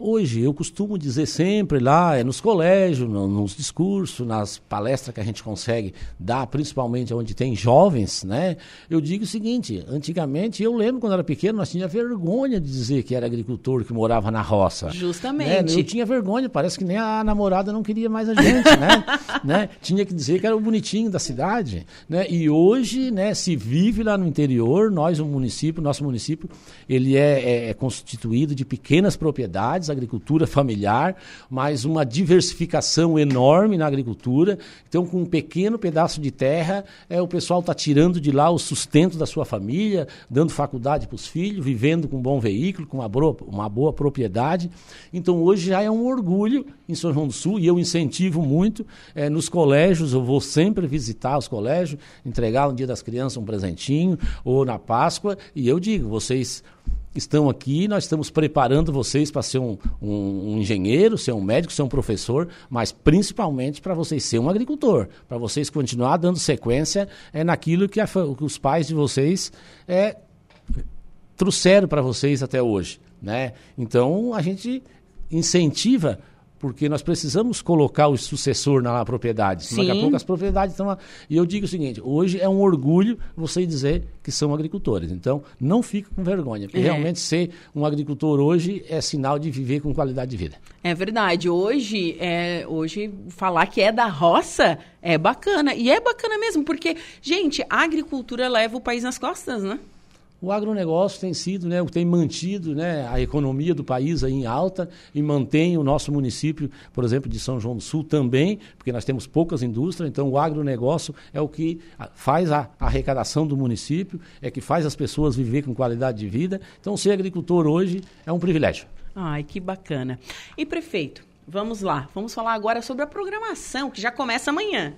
Hoje, eu costumo dizer sempre lá, é nos colégios, no- nos discursos, nas palestras que a gente consegue dar, principalmente onde tem jovens, né? Eu digo o seguinte, antigamente, eu lembro quando era pequeno, nós tínhamos vergonha de dizer que era agricultor, que morava na roça. Justamente. Né? Eu tinha vergonha, parece que nem a namorada não queria mais a gente, né? né? Tinha que dizer que era o bonitinho da cidade, né? E hoje, né, se vive lá no interior, nós, o município, nosso município, ele é, é- é constituído de pequenas propriedades, agricultura familiar, mas uma diversificação enorme na agricultura. Então, com um pequeno pedaço de terra, é, o pessoal está tirando de lá o sustento da sua família, dando faculdade para os filhos, vivendo com um bom veículo, com uma, uma boa propriedade. Então, hoje já é um orgulho em São João do Sul e eu incentivo muito eh, nos colégios. Eu vou sempre visitar os colégios, entregar no Dia das Crianças um presentinho ou na Páscoa. E eu digo, vocês estão aqui, nós estamos preparando vocês para ser um, um- um engenheiro, ser um médico, ser um professor, mas principalmente para vocês ser um agricultor, para vocês continuar dando sequência é, naquilo que, a que os pais de vocês é, trouxeram para vocês até hoje, né? Então a gente incentiva porque nós precisamos colocar o sucessor na propriedade. senão Daqui a Sim. pouco as propriedades estão lá. E eu digo o seguinte: hoje é um orgulho você dizer que são agricultores. Então não fique com vergonha, porque É. realmente ser um agricultor hoje é sinal de viver com qualidade de vida. É verdade. Hoje, é, hoje falar que é da roça é bacana. E é bacana mesmo, porque, gente, a agricultura leva o país nas costas, né? O agronegócio tem sido, né, o que tem mantido né, a economia do país aí em alta e mantém o nosso município, por exemplo, de São João do Sul também, porque nós temos poucas indústrias, então o agronegócio é o que faz a arrecadação do município, é que faz as pessoas viver com qualidade de vida. Então ser agricultor hoje é um privilégio. Ai, que bacana. E prefeito, vamos lá. Vamos falar agora sobre a programação, que já começa amanhã.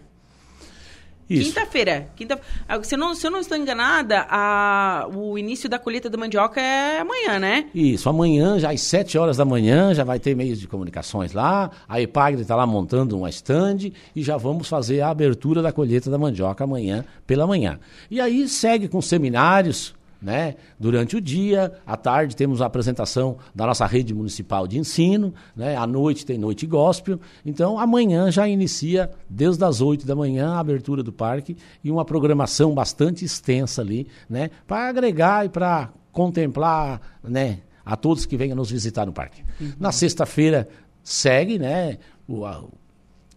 Quinta-feira. Quinta... ah, Se, eu não, se eu não estou enganada, a... o início da colheita da mandioca é amanhã, né? Isso, amanhã, já às 7 horas da manhã, já vai ter meios de comunicações lá. A Epagre está lá montando uma stand e já vamos fazer a abertura da colheita da mandioca amanhã pela manhã. E aí segue com seminários. Né? Durante o dia, à tarde temos a apresentação da nossa rede municipal de ensino, né? à noite tem noite gospel. Então amanhã já inicia, desde as 8 da manhã, a abertura do parque e uma programação bastante extensa ali, né? para agregar e para contemplar né? a todos que venham nos visitar no parque. Na sexta-feira segue, né? O, a-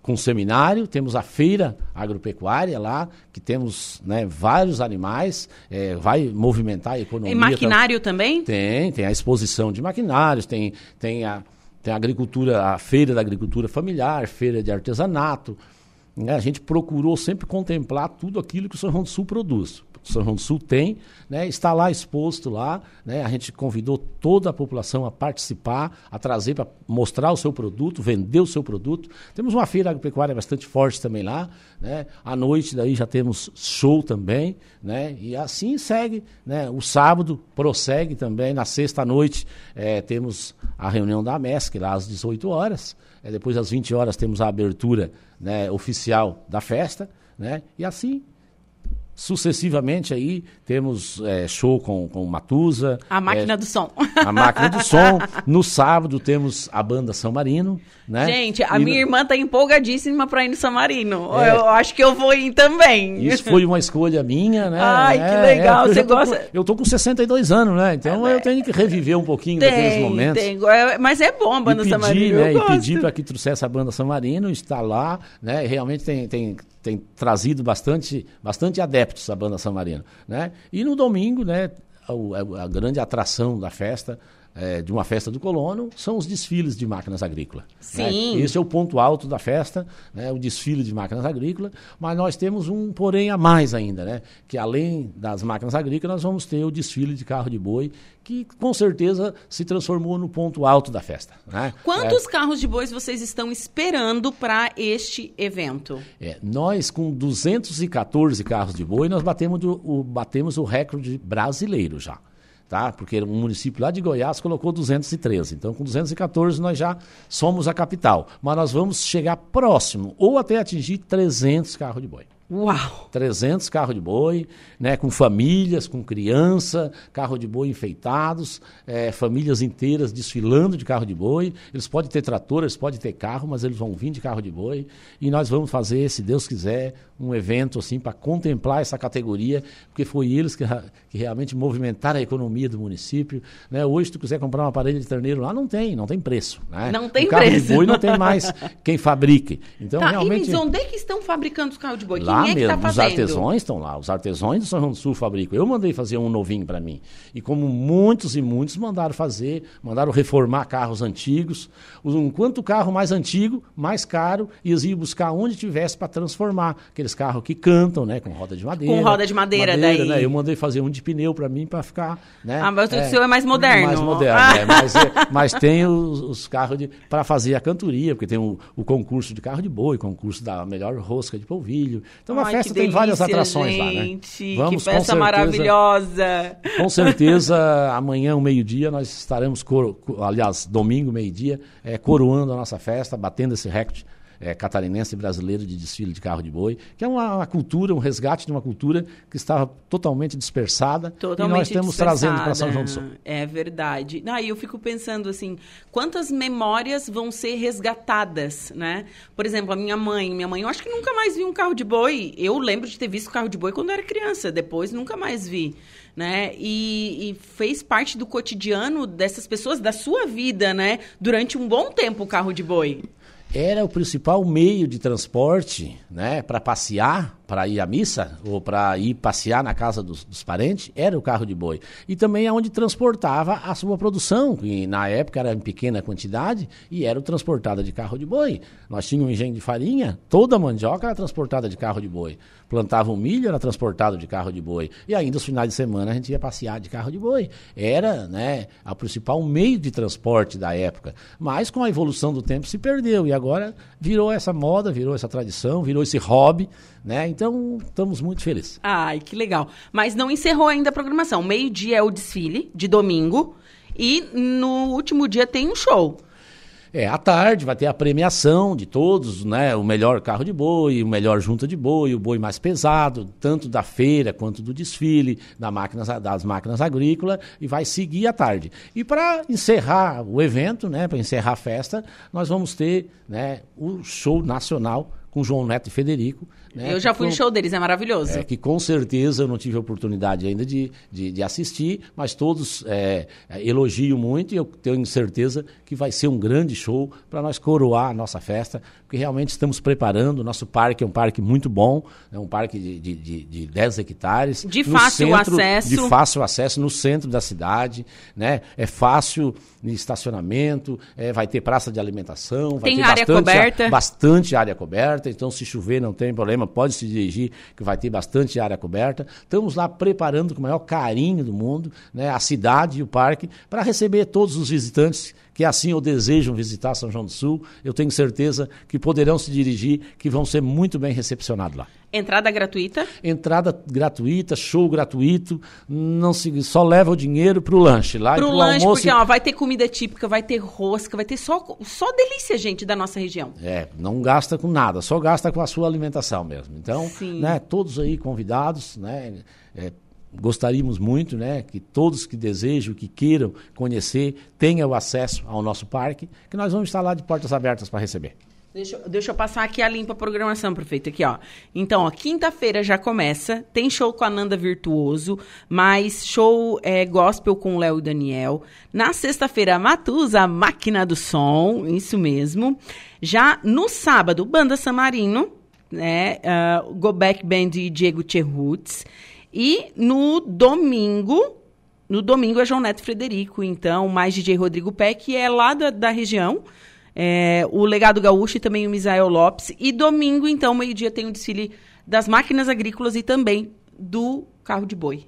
com seminário, temos a feira agropecuária lá, que temos né, vários animais, eh, vai movimentar a economia. E maquinário também? Tem, tem a exposição de maquinários, tem, tem, a, tem a agricultura, a feira da agricultura familiar, feira de artesanato. né? A gente procurou sempre contemplar tudo aquilo que o São João do Sul produz. São João do Sul tem, né? está lá exposto lá, né? a gente convidou toda a população a participar, a trazer para mostrar o seu produto, vender o seu produto. Temos uma feira agropecuária bastante forte também lá, né? à noite daí já temos show também, né? e assim segue. Né? O sábado prossegue também, na sexta noite eh, temos a reunião da MESC lá às 18 horas, É, depois das 20 horas temos a abertura né, oficial da festa, né? E assim sucessivamente aí temos é, show com, com Matusa. A máquina é, do som. A máquina do som. No sábado temos a banda São Marino, né? Gente, a E minha no- irmã tá empolgadíssima pra ir no São Marino. É. Eu acho que eu vou ir também. Isso foi uma escolha minha, né? Ai, que É, legal, eu você gosta- com- eu tô com 62 anos, né? Então eu tenho que reviver um pouquinho daqueles Tem, momentos. tem. É, Mas é bom a banda e São Marino. né, e pedir gosto. para que trouxesse a banda São Marino, está lá, né? Realmente tem, tem, tem trazido bastante, bastante adeptos a banda São Marino, né? E no domingo, né, a, a grande atração da festa, é, de uma festa do colono, são os desfiles de máquinas agrícolas. né? Sim. Esse é o ponto alto da festa, né, o desfile de máquinas agrícolas, mas nós temos um porém a mais ainda, né? Que além das máquinas agrícolas, nós vamos ter o desfile de carro de boi, que com certeza se transformou no ponto alto da festa. Né? Quantos carros de bois vocês estão esperando para este evento? É, nós, com 214 carros de boi, nós batemos, do- o, batemos o recorde brasileiro já. Tá? Porque um município lá de Goiás colocou 213. Então, com 214, nós já somos a capital. Mas nós vamos chegar próximo, ou até atingir 300 carros de boi. Uau! 300 carros de boi, né, com famílias, com criança, carro de boi enfeitados, eh, famílias inteiras desfilando de carro de boi. Eles podem ter trator, eles podem ter carro, mas eles vão vir de carro de boi. E nós vamos fazer, se Deus quiser, um evento assim para contemplar essa categoria, porque foi eles que, que realmente movimentaram a economia do município. Né? Hoje, se tu quiser comprar uma parede de terneiro lá, não tem, não tem preço. Né? Não tem o carro preço. de boi não tem mais quem fabrique. Então, tá, realmente... e onde é que estão fabricando os carros de boi? Lá É mesmo, tá os artesãos estão lá. Os artesãos do São João do Sul fabricam. Eu mandei fazer um novinho para mim. E como muitos e muitos mandaram fazer, mandaram reformar carros antigos. Um quanto carro mais antigo, mais caro, e eles iam buscar onde tivesse para transformar. Aqueles carros que cantam, né? Com roda de madeira. Com roda de madeira, daí. né, Eu mandei fazer um de pneu para mim para ficar. Né, Ah, mas o seu é mais moderno. Mais moderno, Ah. é, mas, é, mas tem os, os carros para fazer a cantoria, porque tem o, o concurso de carro de boi, concurso da melhor rosca de polvilho. Então a Ai, festa que tem várias atrações lá, né? gente, que com festa certeza- maravilhosa. Com certeza, amanhã, ao meio-dia, nós estaremos, coro- co- aliás, domingo, meio-dia, eh, coroando a nossa festa, batendo esse recorde eh, catarinense e brasileiro de desfile de carro de boi, que é uma, uma cultura, um resgate de uma cultura que estava totalmente dispersada Totalmente e nós estamos trazendo para São João do Sul. É verdade. Aí eu fico pensando assim, quantas memórias vão ser resgatadas, né? Por exemplo, a minha mãe, minha mãe, eu acho que nunca mais vi um carro de boi. Eu lembro de ter visto carro de boi quando eu era criança, depois nunca mais vi, né? E, e fez parte do cotidiano dessas pessoas, da sua vida, né? Durante um bom tempo o carro de boi. Era o principal meio de transporte, né, para passear, para ir à missa ou para ir passear na casa dos, dos parentes, era o carro de boi. E também é onde transportava a sua produção, que na época era em pequena quantidade e era transportada de carro de boi. Nós tínhamos um engenho de farinha, toda a mandioca era transportada de carro de boi. Plantava o milho, era transportado de carro de boi. E ainda os finais de semana a gente ia passear de carro de boi. Era, né, a principal meio de transporte da época. Mas com a evolução do tempo se perdeu e agora virou essa moda, virou essa tradição, virou esse hobby, né? Então, estamos muito felizes. Ai, que legal. Mas não encerrou ainda a programação. Meio-dia é o desfile, de domingo. E no último dia tem um show. É, à tarde vai ter a premiação de todos, né? O melhor carro de boi, o melhor junta de boi, o boi mais pesado, tanto da feira quanto do desfile, da máquinas, das máquinas agrícolas, e vai seguir à tarde. E para encerrar o evento, né? Para encerrar a festa, nós vamos ter né, o show nacional com João Neto e Federico. Né, eu já fui no show deles, é maravilhoso. é, que com certeza eu não tive a oportunidade ainda de, de, de assistir, mas todos é, elogiam muito e eu tenho certeza que vai ser um grande show para nós coroar a nossa festa, porque realmente estamos preparando. O nosso parque é um parque muito bom, é um parque de, de, de, de 10 hectares. De no fácil centro- acesso. De fácil acesso no centro da cidade, né? É fácil estacionamento, é, vai ter praça de alimentação, vai Tem ter área bastante, coberta. bastante área coberta, então se chover não tem problema, pode se dirigir, que vai ter bastante área coberta. Estamos lá preparando com o maior carinho do mundo né, a cidade e o parque para receber todos os visitantes que assim ou desejam visitar São João do Sul, eu tenho certeza que poderão se dirigir, que vão ser muito bem recepcionados lá. Entrada gratuita? Entrada gratuita, show gratuito, não se, só leva o dinheiro para o lanche lá. Pro, pro lanche, almoço... porque ó, vai ter comida típica, vai ter rosca, vai ter só, só delícia, gente, da nossa região. É, não gasta com nada, só gasta com a sua alimentação mesmo. Então, Sim. né, todos aí convidados, né, é, gostaríamos muito né, que todos que desejam, que queiram conhecer, tenham acesso ao nosso parque, que nós vamos estar lá de portas abertas para receber. Deixa, deixa eu passar aqui a limpa programação, prefeito. Aqui, ó. Então, ó, quinta-feira já começa. Tem show com a Nanda Virtuoso, mais show é, gospel com Léo e Daniel. Na sexta-feira, Matusa, a máquina do som, isso mesmo. Já no sábado, Banda Samarino, né? Uh, Go Back Band e Diego Cherrutz. E no domingo, no domingo é João Neto Frederico, então, mais DJ Rodrigo que é lá da, da região é, o Legado Gaúcho e também o Misael Lopes. E domingo, então, meio-dia, tem o desfile das máquinas agrícolas e também do carro de boi.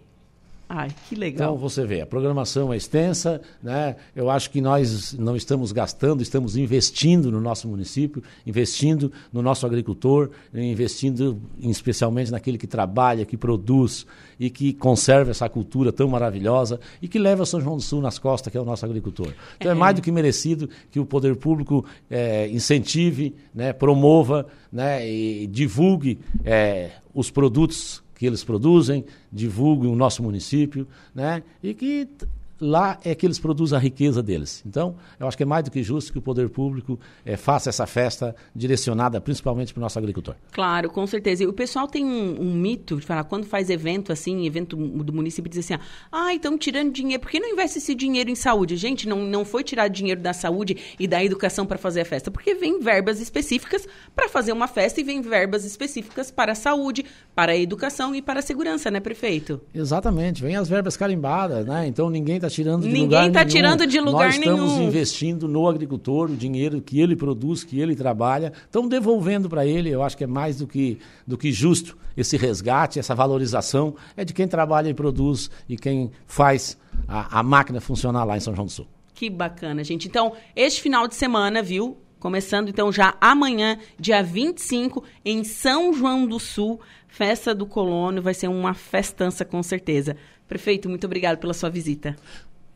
Ai, que legal. Então você vê, a programação é extensa, né? Eu acho que nós não estamos gastando, estamos investindo no nosso município, investindo no nosso agricultor, investindo especialmente naquele que trabalha, que produz e que conserva essa cultura tão maravilhosa e que leva São João do Sul nas costas, que é o nosso agricultor. Então é, é mais do que merecido que o poder público é, incentive, né, promova né, e divulgue é, os produtos que eles produzem, divulguem o nosso município, né? E que lá é que eles produzem a riqueza deles. Então, eu acho que é mais do que justo que o poder público é, faça essa festa direcionada principalmente para o nosso agricultor. Claro, com certeza. E o pessoal tem um, um, mito de falar, quando faz evento assim, evento do município, diz assim, ah, estão tirando dinheiro, por que não investe esse dinheiro em saúde? Gente, não, não foi tirar dinheiro da saúde e da educação para fazer a festa, porque vem verbas específicas para fazer uma festa e vem verbas específicas para a saúde, para a educação e para a segurança, né, prefeito? Exatamente, vem as verbas carimbadas, né? Então ninguém está tirando de Ninguém lugar tá nenhum. tirando de lugar Nós estamos nenhum. investindo no agricultor, o dinheiro que ele produz, que ele trabalha, estamos devolvendo para ele. Eu acho que é mais do que, do que justo esse resgate, essa valorização é de quem trabalha e produz e quem faz a, a máquina funcionar lá em São João do Sul. Que bacana, gente. Então, este final de semana, viu? Começando então já amanhã, dia 25, em São João do Sul, festa do colono, vai ser uma festança com certeza. Prefeito, muito obrigado pela sua visita.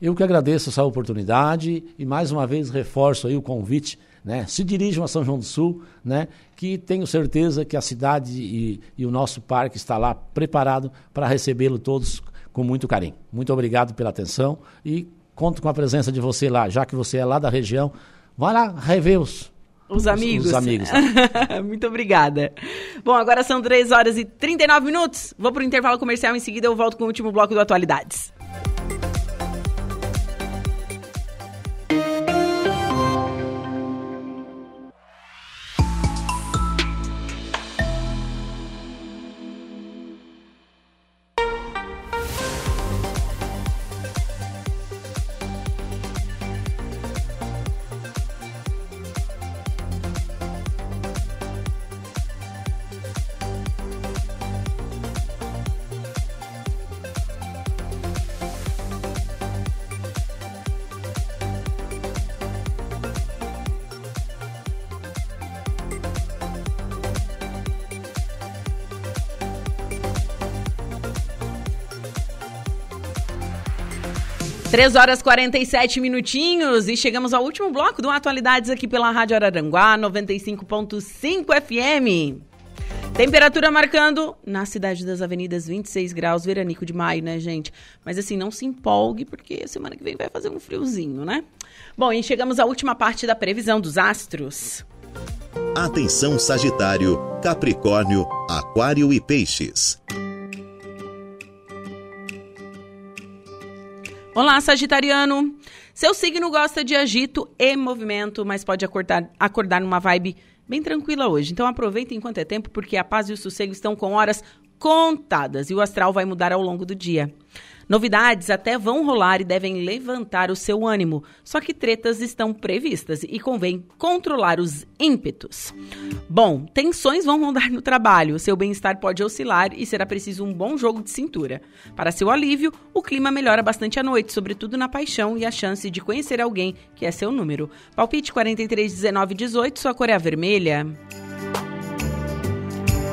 Eu que agradeço essa oportunidade e mais uma vez reforço aí o convite, né? Se dirijam a São João do Sul, né? Que tenho certeza que a cidade e, e o nosso parque está lá preparado para recebê-lo todos com muito carinho. Muito obrigado pela atenção e conto com a presença de você lá, já que você é lá da região. Vai lá rever os, os amigos. Os, os amigos. Muito obrigada. Bom, agora são 3 horas e 39 minutos. Vou para o intervalo comercial. Em seguida, eu volto com o último bloco do Atualidades. 3 horas 47 minutinhos e chegamos ao último bloco do Atualidades aqui pela Rádio Araranguá 95.5 FM. Temperatura marcando na cidade das avenidas 26 graus, veranico de maio, né, gente? Mas assim, não se empolgue, porque semana que vem vai fazer um friozinho, né? Bom, e chegamos à última parte da previsão dos astros. Atenção Sagitário, Capricórnio, Aquário e Peixes. Olá, Sagitariano. Seu signo gosta de agito e movimento, mas pode acordar, acordar numa vibe bem tranquila hoje. Então aproveita enquanto é tempo, porque a paz e o sossego estão com horas contadas e o astral vai mudar ao longo do dia. Novidades até vão rolar e devem levantar o seu ânimo, só que tretas estão previstas e convém controlar os ímpetos. Bom, tensões vão rondar no trabalho, seu bem-estar pode oscilar e será preciso um bom jogo de cintura. Para seu alívio, o clima melhora bastante à noite, sobretudo na paixão e a chance de conhecer alguém que é seu número. Palpite 43, 19, 18, sua cor é a vermelha.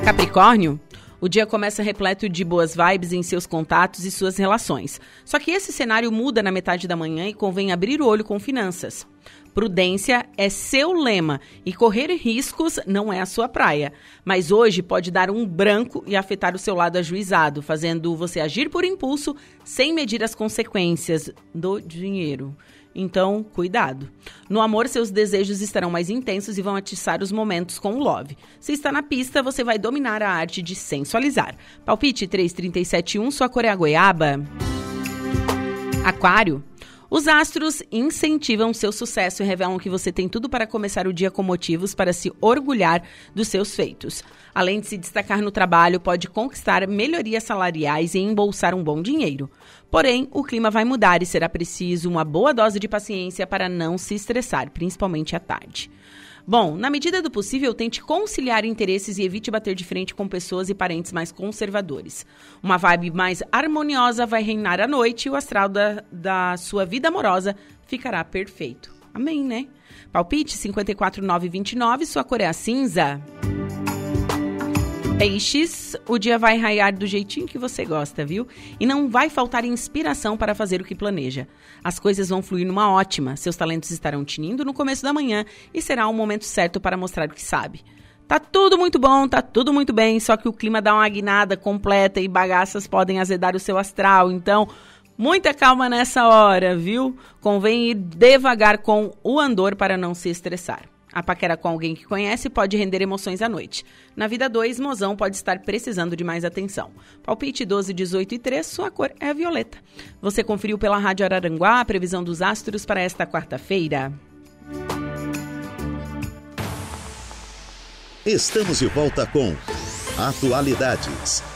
Capricórnio, o dia começa repleto de boas vibes em seus contatos e suas relações. Só que esse cenário muda na metade da manhã e convém abrir o olho com finanças. Prudência é seu lema e correr riscos não é a sua praia. Mas hoje pode dar um branco e afetar o seu lado ajuizado, fazendo você agir por impulso sem medir as consequências do dinheiro. Então, cuidado. No amor, seus desejos estarão mais intensos e vão atiçar os momentos com o love. Se está na pista, você vai dominar a arte de sensualizar. Palpite 3371, sua cor é goiaba. Aquário. Os astros incentivam seu sucesso e revelam que você tem tudo para começar o dia com motivos para se orgulhar dos seus feitos. Além de se destacar no trabalho, pode conquistar melhorias salariais e embolsar um bom dinheiro. Porém, o clima vai mudar e será preciso uma boa dose de paciência para não se estressar, principalmente à tarde. Bom, na medida do possível, tente conciliar interesses e evite bater de frente com pessoas e parentes mais conservadores. Uma vibe mais harmoniosa vai reinar à noite e o astral da, da sua vida amorosa ficará perfeito. Amém, né? Palpite 54929, sua cor é a cinza. Peixes, o dia vai raiar do jeitinho que você gosta, viu? E não vai faltar inspiração para fazer o que planeja. As coisas vão fluir numa ótima, seus talentos estarão tinindo no começo da manhã e será o momento certo para mostrar o que sabe. Tá tudo muito bom, tá tudo muito bem, só que o clima dá uma guinada completa e bagaças podem azedar o seu astral, então muita calma nessa hora, viu? Convém ir devagar com o andor para não se estressar. A paquera com alguém que conhece pode render emoções à noite. Na vida 2, mozão pode estar precisando de mais atenção. Palpite 12, 18 e 3, sua cor é a violeta. Você conferiu pela Rádio Araranguá a previsão dos astros para esta quarta-feira. Estamos de volta com Atualidades.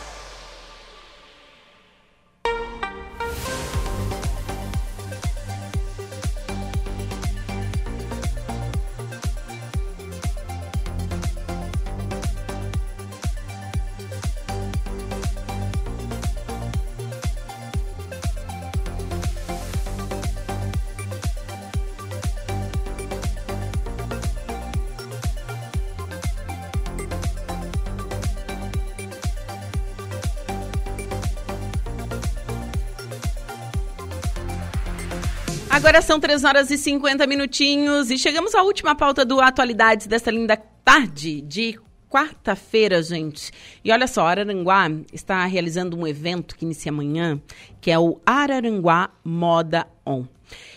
Agora são 3 horas e 50 minutinhos e chegamos à última pauta do Atualidades desta linda tarde de quarta-feira, gente. E olha só, Araranguá está realizando um evento que inicia amanhã, que é o Araranguá Moda On.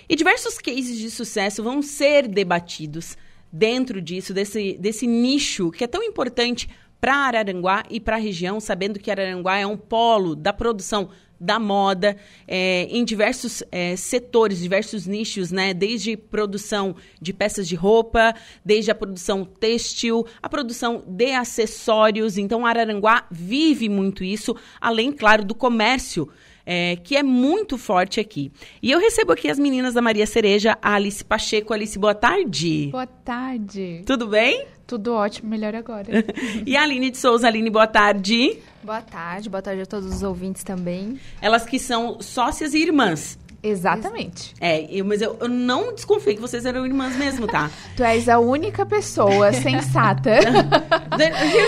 E diversos cases de sucesso vão ser debatidos dentro disso, desse, desse nicho que é tão importante para Araranguá e para a região, sabendo que Araranguá é um polo da produção da moda é, em diversos é, setores, diversos nichos, né? Desde produção de peças de roupa, desde a produção têxtil, a produção de acessórios. Então, Araranguá vive muito isso, além, claro, do comércio. É, que é muito forte aqui. E eu recebo aqui as meninas da Maria Cereja, a Alice Pacheco. Alice, boa tarde. Boa tarde. Tudo bem? Tudo ótimo, melhor agora. e a Aline de Souza. Aline, boa tarde. Boa tarde, boa tarde a todos os ouvintes também. Elas que são sócias e irmãs. Exatamente. É, eu, mas eu, eu, não desconfiei que vocês eram irmãs mesmo, tá? tu és a única pessoa sensata.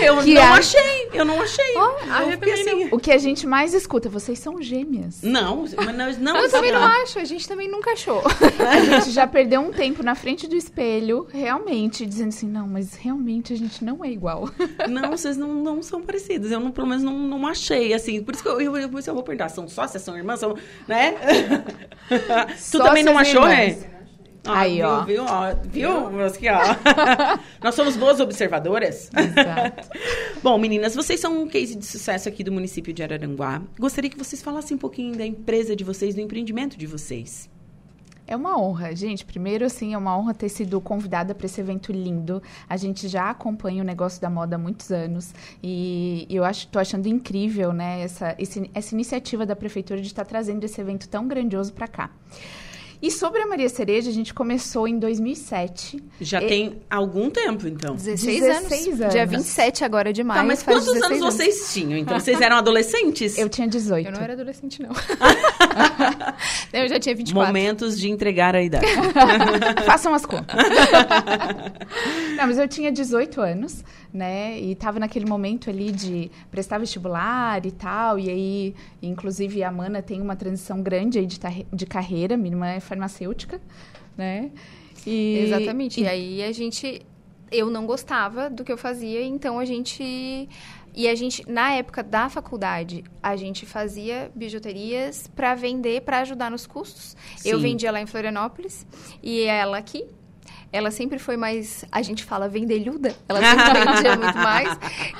eu que não a... achei, eu não achei. Oh, eu assim. O que a gente mais escuta, vocês são gêmeas. Não, mas não. Eu também não acho, a gente também nunca achou. a gente já perdeu um tempo na frente do espelho, realmente, dizendo assim, não, mas realmente a gente não é igual. não, vocês não, não são parecidas. Eu, não, pelo menos, não, não achei, assim. Por isso que eu, eu, eu, eu vou perguntar, são sócias, são irmãs, são, né? tu também não achou, é? Ah, Aí, viu, ó. Viu, ó. Viu? Aqui, ó. Nós somos boas observadoras. Exato. Bom, meninas, vocês são um case de sucesso aqui do município de Araranguá. Gostaria que vocês falassem um pouquinho da empresa de vocês, do empreendimento de vocês. É uma honra, gente. Primeiro, assim, é uma honra ter sido convidada para esse evento lindo. A gente já acompanha o negócio da moda há muitos anos e eu acho, tô achando incrível, né, essa, esse, essa iniciativa da prefeitura de estar trazendo esse evento tão grandioso para cá. E sobre a Maria Cereja, a gente começou em 2007. Já E- tem algum tempo, então. 16, 16 anos. anos. Dia 27 agora de maio. Tá, mas faz quantos 16 anos vocês tinham? Então, vocês eram adolescentes? Eu tinha 18. Eu não era adolescente, não. eu já tinha 24. Momentos de entregar a idade. Façam as contas. Não, mas eu tinha 18 anos, né? E tava naquele momento ali de prestar vestibular e tal. E aí, inclusive, a Mana tem uma transição grande aí de, de carreira. Minha irmã é farmacêutica, né? E, Exatamente. E... E, aí a gente. Eu não gostava do que eu fazia, então a gente. E a gente, na época da faculdade, a gente fazia bijuterias para vender, para ajudar nos custos. Eu Sim. vendia lá em Florianópolis e ela aqui. Ela sempre foi mais, a gente fala vendelhuda, ela sempre vendia muito mais.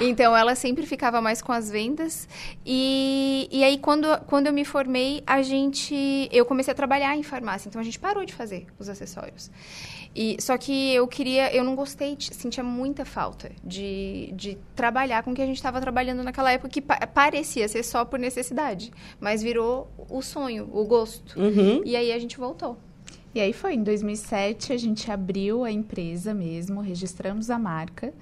Então ela sempre ficava mais com as vendas. E, e aí quando, quando eu me formei, a gente eu comecei a trabalhar em farmácia, então a gente parou de fazer os acessórios. E, só que eu queria, eu não gostei, sentia muita falta de, de trabalhar com o que a gente estava trabalhando naquela época, que pa- parecia ser só por necessidade, mas virou o sonho, o gosto. Uhum. E aí a gente voltou. E aí foi, em 2007, a gente abriu a empresa mesmo, registramos a marca.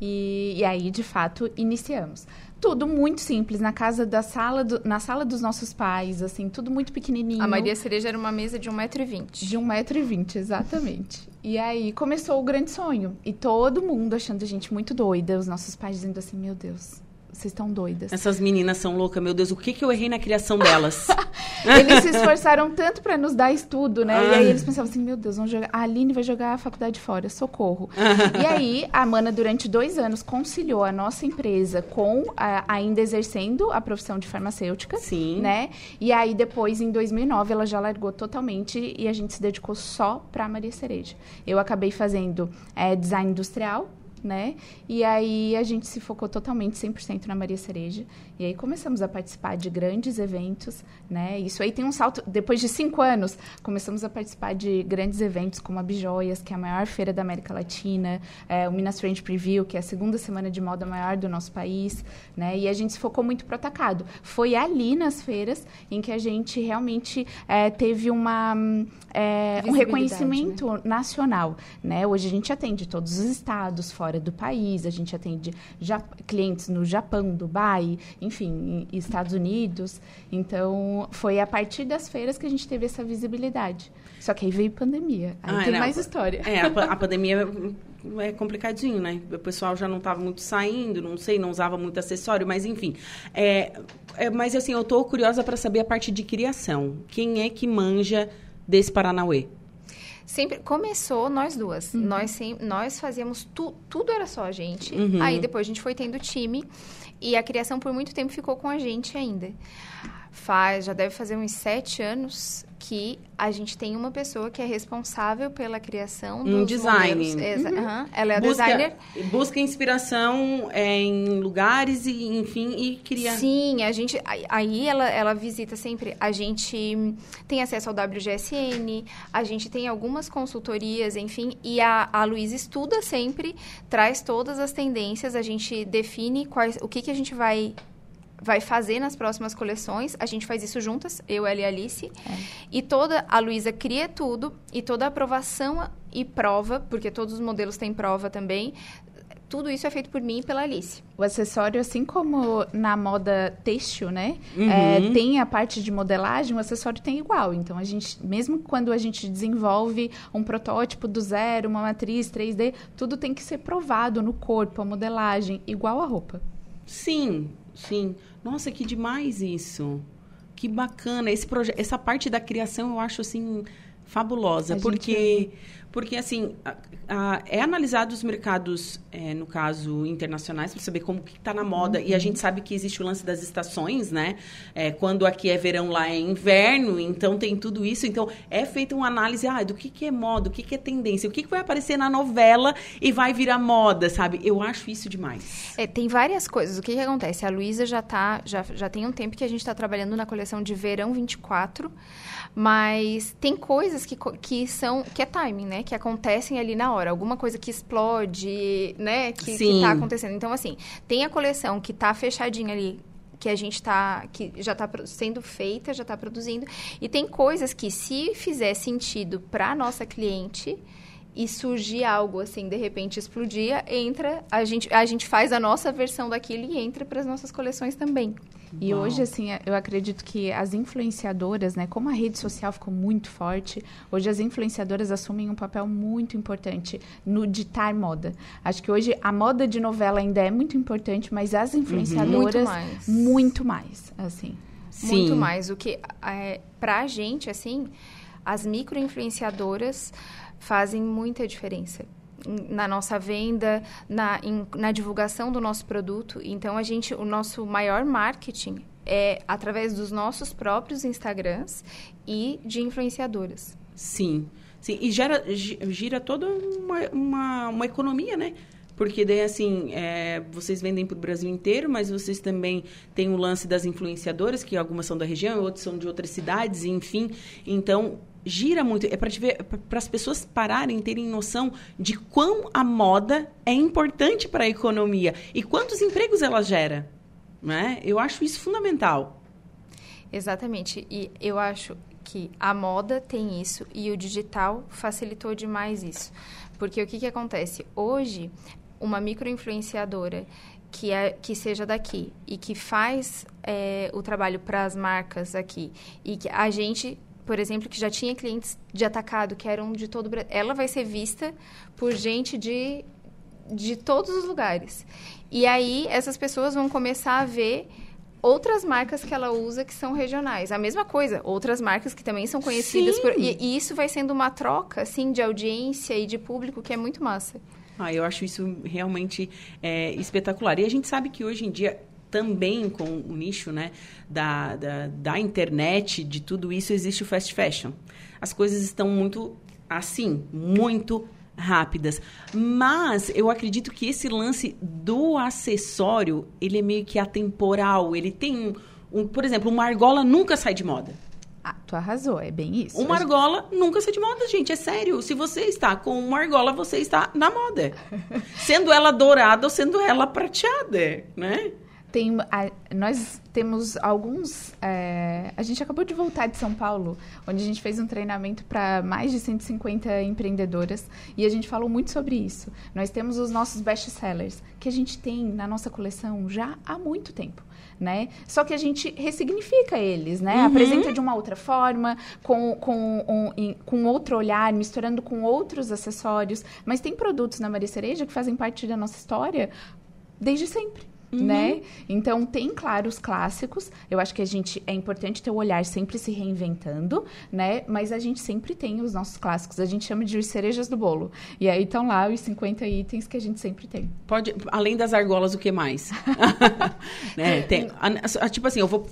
E, e aí, de fato, iniciamos. Tudo muito simples, na casa da sala, do- na sala dos nossos pais, assim, tudo muito pequenininho. A Maria Cereja era uma mesa de 1,20m. De 1,20m, exatamente. E aí começou o grande sonho. E todo mundo achando a gente muito doida. Os nossos pais dizendo assim, meu Deus, vocês estão doidas. Essas meninas são loucas, meu Deus, o que, que eu errei na criação delas? Eles se esforçaram tanto para nos dar estudo, né? E Ah. aí eles pensavam assim, meu Deus, vamos jogar... a Aline vai jogar a faculdade fora, socorro. e aí a Mana, durante dois anos, conciliou a nossa empresa com a- ainda exercendo a profissão de farmacêutica. Sim. Né? E aí depois, em 2009, ela já largou totalmente e a gente se dedicou só para Maria Cereja. Eu acabei fazendo eh, design industrial, né? E aí a gente se focou totalmente 100% na Maria Cereja. E aí começamos a participar de grandes eventos, né? Isso aí tem um salto. Depois de cinco anos, começamos a participar de grandes eventos como a Bijoias, que é a maior feira da América Latina, é, o Minas Trend Preview, que é a segunda semana de moda maior do nosso país, né? E a gente se focou muito pro atacado. Foi ali nas feiras em que a gente realmente é, teve uma, é, um Visibilidade, reconhecimento nacional, né? Hoje a gente atende todos os estados fora do país, a gente atende ja- clientes no Japão, Dubai, enfim, Estados Unidos. Então, foi a partir das feiras que a gente teve essa visibilidade. Só que aí veio pandemia. Aí Ah, tem não. mais história. É, a, a pandemia é complicadinho, né? O pessoal já não estava muito saindo, não sei, não usava muito acessório, mas enfim. É, é, mas assim, eu tô curiosa para saber a parte de criação. Quem é que manja desse Paranauê? Sempre começou nós duas. Nós, sem, nós fazíamos tu, tudo era só a gente. Uhum. Aí depois a gente foi tendo time e a criação por muito tempo ficou com a gente ainda. Faz, já deve fazer uns sete anos que a gente tem uma pessoa que é responsável pela criação dos Um design. Exa- Uhum. Ela é a busca, designer. busca inspiração é, em lugares e, enfim, e cria. Sim, a gente. aí- ela, ela visita sempre. A gente tem acesso ao WGSN, a gente tem algumas consultorias, enfim, e a, a Luísa estuda sempre, traz todas as tendências, a gente define quais, o que, que a gente vai. Vai fazer nas próximas coleções. A gente faz isso juntas, eu, ela e a Alice. E toda. A Luísa cria tudo. E toda a aprovação e prova, porque todos os modelos têm prova também. Tudo isso é feito por mim e pela Alice. O acessório, assim como na moda têxtil, né? Uhum. é, tem a parte de modelagem, o acessório tem igual. Então, a gente, mesmo quando a gente desenvolve um protótipo do zero, uma matriz 3D, tudo tem que ser provado no corpo, a modelagem, igual a roupa. Sim, sim. Nossa, que demais isso. Que bacana. Esse proje- essa parte da criação eu acho assim fabulosa, gente porque assim a- a- é analisado os mercados, é, no caso internacionais, para saber como que está na moda e a gente sabe que existe o lance das estações, né? É, quando aqui é verão, lá é inverno, então tem tudo isso. Então é feita uma análise ah, do que, que é moda, o que, que é tendência, o que, que vai aparecer na novela e vai virar moda, sabe? Eu acho isso demais. É, tem várias coisas. O que, que acontece? A Luísa já tá, já, já tem um tempo que a gente está trabalhando na coleção de verão 24, mas tem coisas que, que são que é timing, né? Que acontecem ali na hora. Alguma coisa que explode, né? Que, que Sim. tá acontecendo. Então, assim, tem a coleção que tá fechadinha ali. Que a gente tá. que já tá pro- sendo feita, já tá produzindo. E tem coisas que, se fizer sentido para nossa cliente e surgir algo assim, de repente explodir, entra, a gente, a gente faz a nossa versão daquilo e entra para as nossas coleções também. E Uau. hoje, assim, eu acredito que as influenciadoras, né, como a rede social ficou muito forte, hoje as influenciadoras assumem um papel muito importante no ditar moda. Acho que hoje a moda de novela ainda é muito importante, mas as influenciadoras Muito mais. muito mais, assim. Muito mais. O que, é, pra gente, assim, as micro-influenciadoras fazem muita diferença na nossa venda, na, em- na divulgação do nosso produto. Então, a gente, o nosso maior marketing é através dos nossos próprios Instagrams e de influenciadoras. Sim, sim. E gera, gi- gira toda uma, uma, uma economia, né? Porque daí, assim, é, vocês vendem para o Brasil inteiro, mas vocês também têm o lance das influenciadoras, que algumas são da região, outras são de outras cidades, enfim. Então, gira muito. É para as pessoas pararem, terem noção de quão a moda é importante para a economia e quantos empregos ela gera. Né? Eu acho isso fundamental. Exatamente. E eu acho que a moda tem isso e o digital facilitou demais isso. Porque o que, que acontece? Hoje, uma micro-influenciadora que, é, que seja daqui e que faz é, o trabalho para as marcas aqui e que a gente, por exemplo, que já tinha clientes de atacado que eram de todo o Brasil, ela vai ser vista por gente de, de todos os lugares. E aí, essas pessoas vão começar a ver outras marcas que ela usa que são regionais. A mesma coisa, outras marcas que também são conhecidas por. E, e isso vai sendo uma troca, assim, de audiência e de público que é muito massa. Ah, eu acho isso realmente é, espetacular. E a gente sabe que hoje em dia também com o nicho né, da, da, da internet, de tudo isso, existe o fast fashion. As coisas estão muito assim, muito rápidas. Mas eu acredito que esse lance do acessório, ele é meio que atemporal. Ele tem um, um por exemplo, uma argola nunca sai de moda. Ah, tu arrasou, é bem isso. Uma argola nunca sai de moda, gente. É sério. Se você está com uma argola, você está na moda. sendo ela dourada ou sendo ela prateada, né? Tem, a- nós temos alguns. é, a gente acabou de voltar de São Paulo, onde a gente fez um treinamento para mais de 150 empreendedoras e a gente falou muito sobre isso. Nós temos os nossos best sellers, que a gente tem na nossa coleção já há muito tempo. Né? Só que a gente ressignifica eles, né? Uhum. Apresenta de uma outra forma, com, com, um, com outro olhar, misturando com outros acessórios. Mas tem produtos na Maria Cereja que fazem parte da nossa história desde sempre. Né? Então tem, claro, os clássicos. Eu acho que a gente é importante ter o olhar sempre se reinventando, né? Mas a gente sempre tem os nossos clássicos. A gente chama de os cerejas do bolo. E aí estão lá os 50 itens que a gente sempre tem. Pode, além das argolas, o que mais? né? Tem, an- a- tipo assim, eu vou,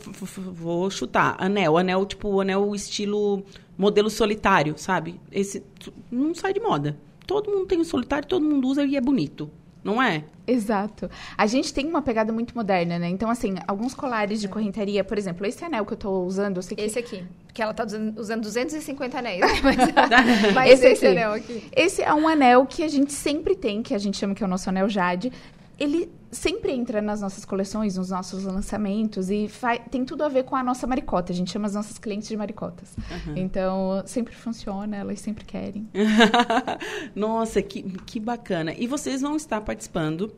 vou chutar. Anel, anel, tipo, anel estilo modelo solitário, sabe? Esse não sai de moda. Todo mundo tem um solitário, todo mundo usa e é bonito. Não é? Exato. A gente tem uma pegada muito moderna, né? Então, assim, alguns colares de correnteria, por exemplo, esse anel que eu tô usando, eu sei que... Esse aqui, porque ela tá usando, usando 250 anéis. Mas, mas Esse esse, aqui. anel aqui. Esse é um anel que a gente sempre tem, que a gente chama que é o nosso anel Jade. Ele sempre entra nas nossas coleções, nos nossos lançamentos e tem tudo a ver com a nossa maricota. A gente chama as nossas clientes de maricotas. Então, sempre funciona, elas sempre querem. Nossa, que, que bacana. E vocês vão estar participando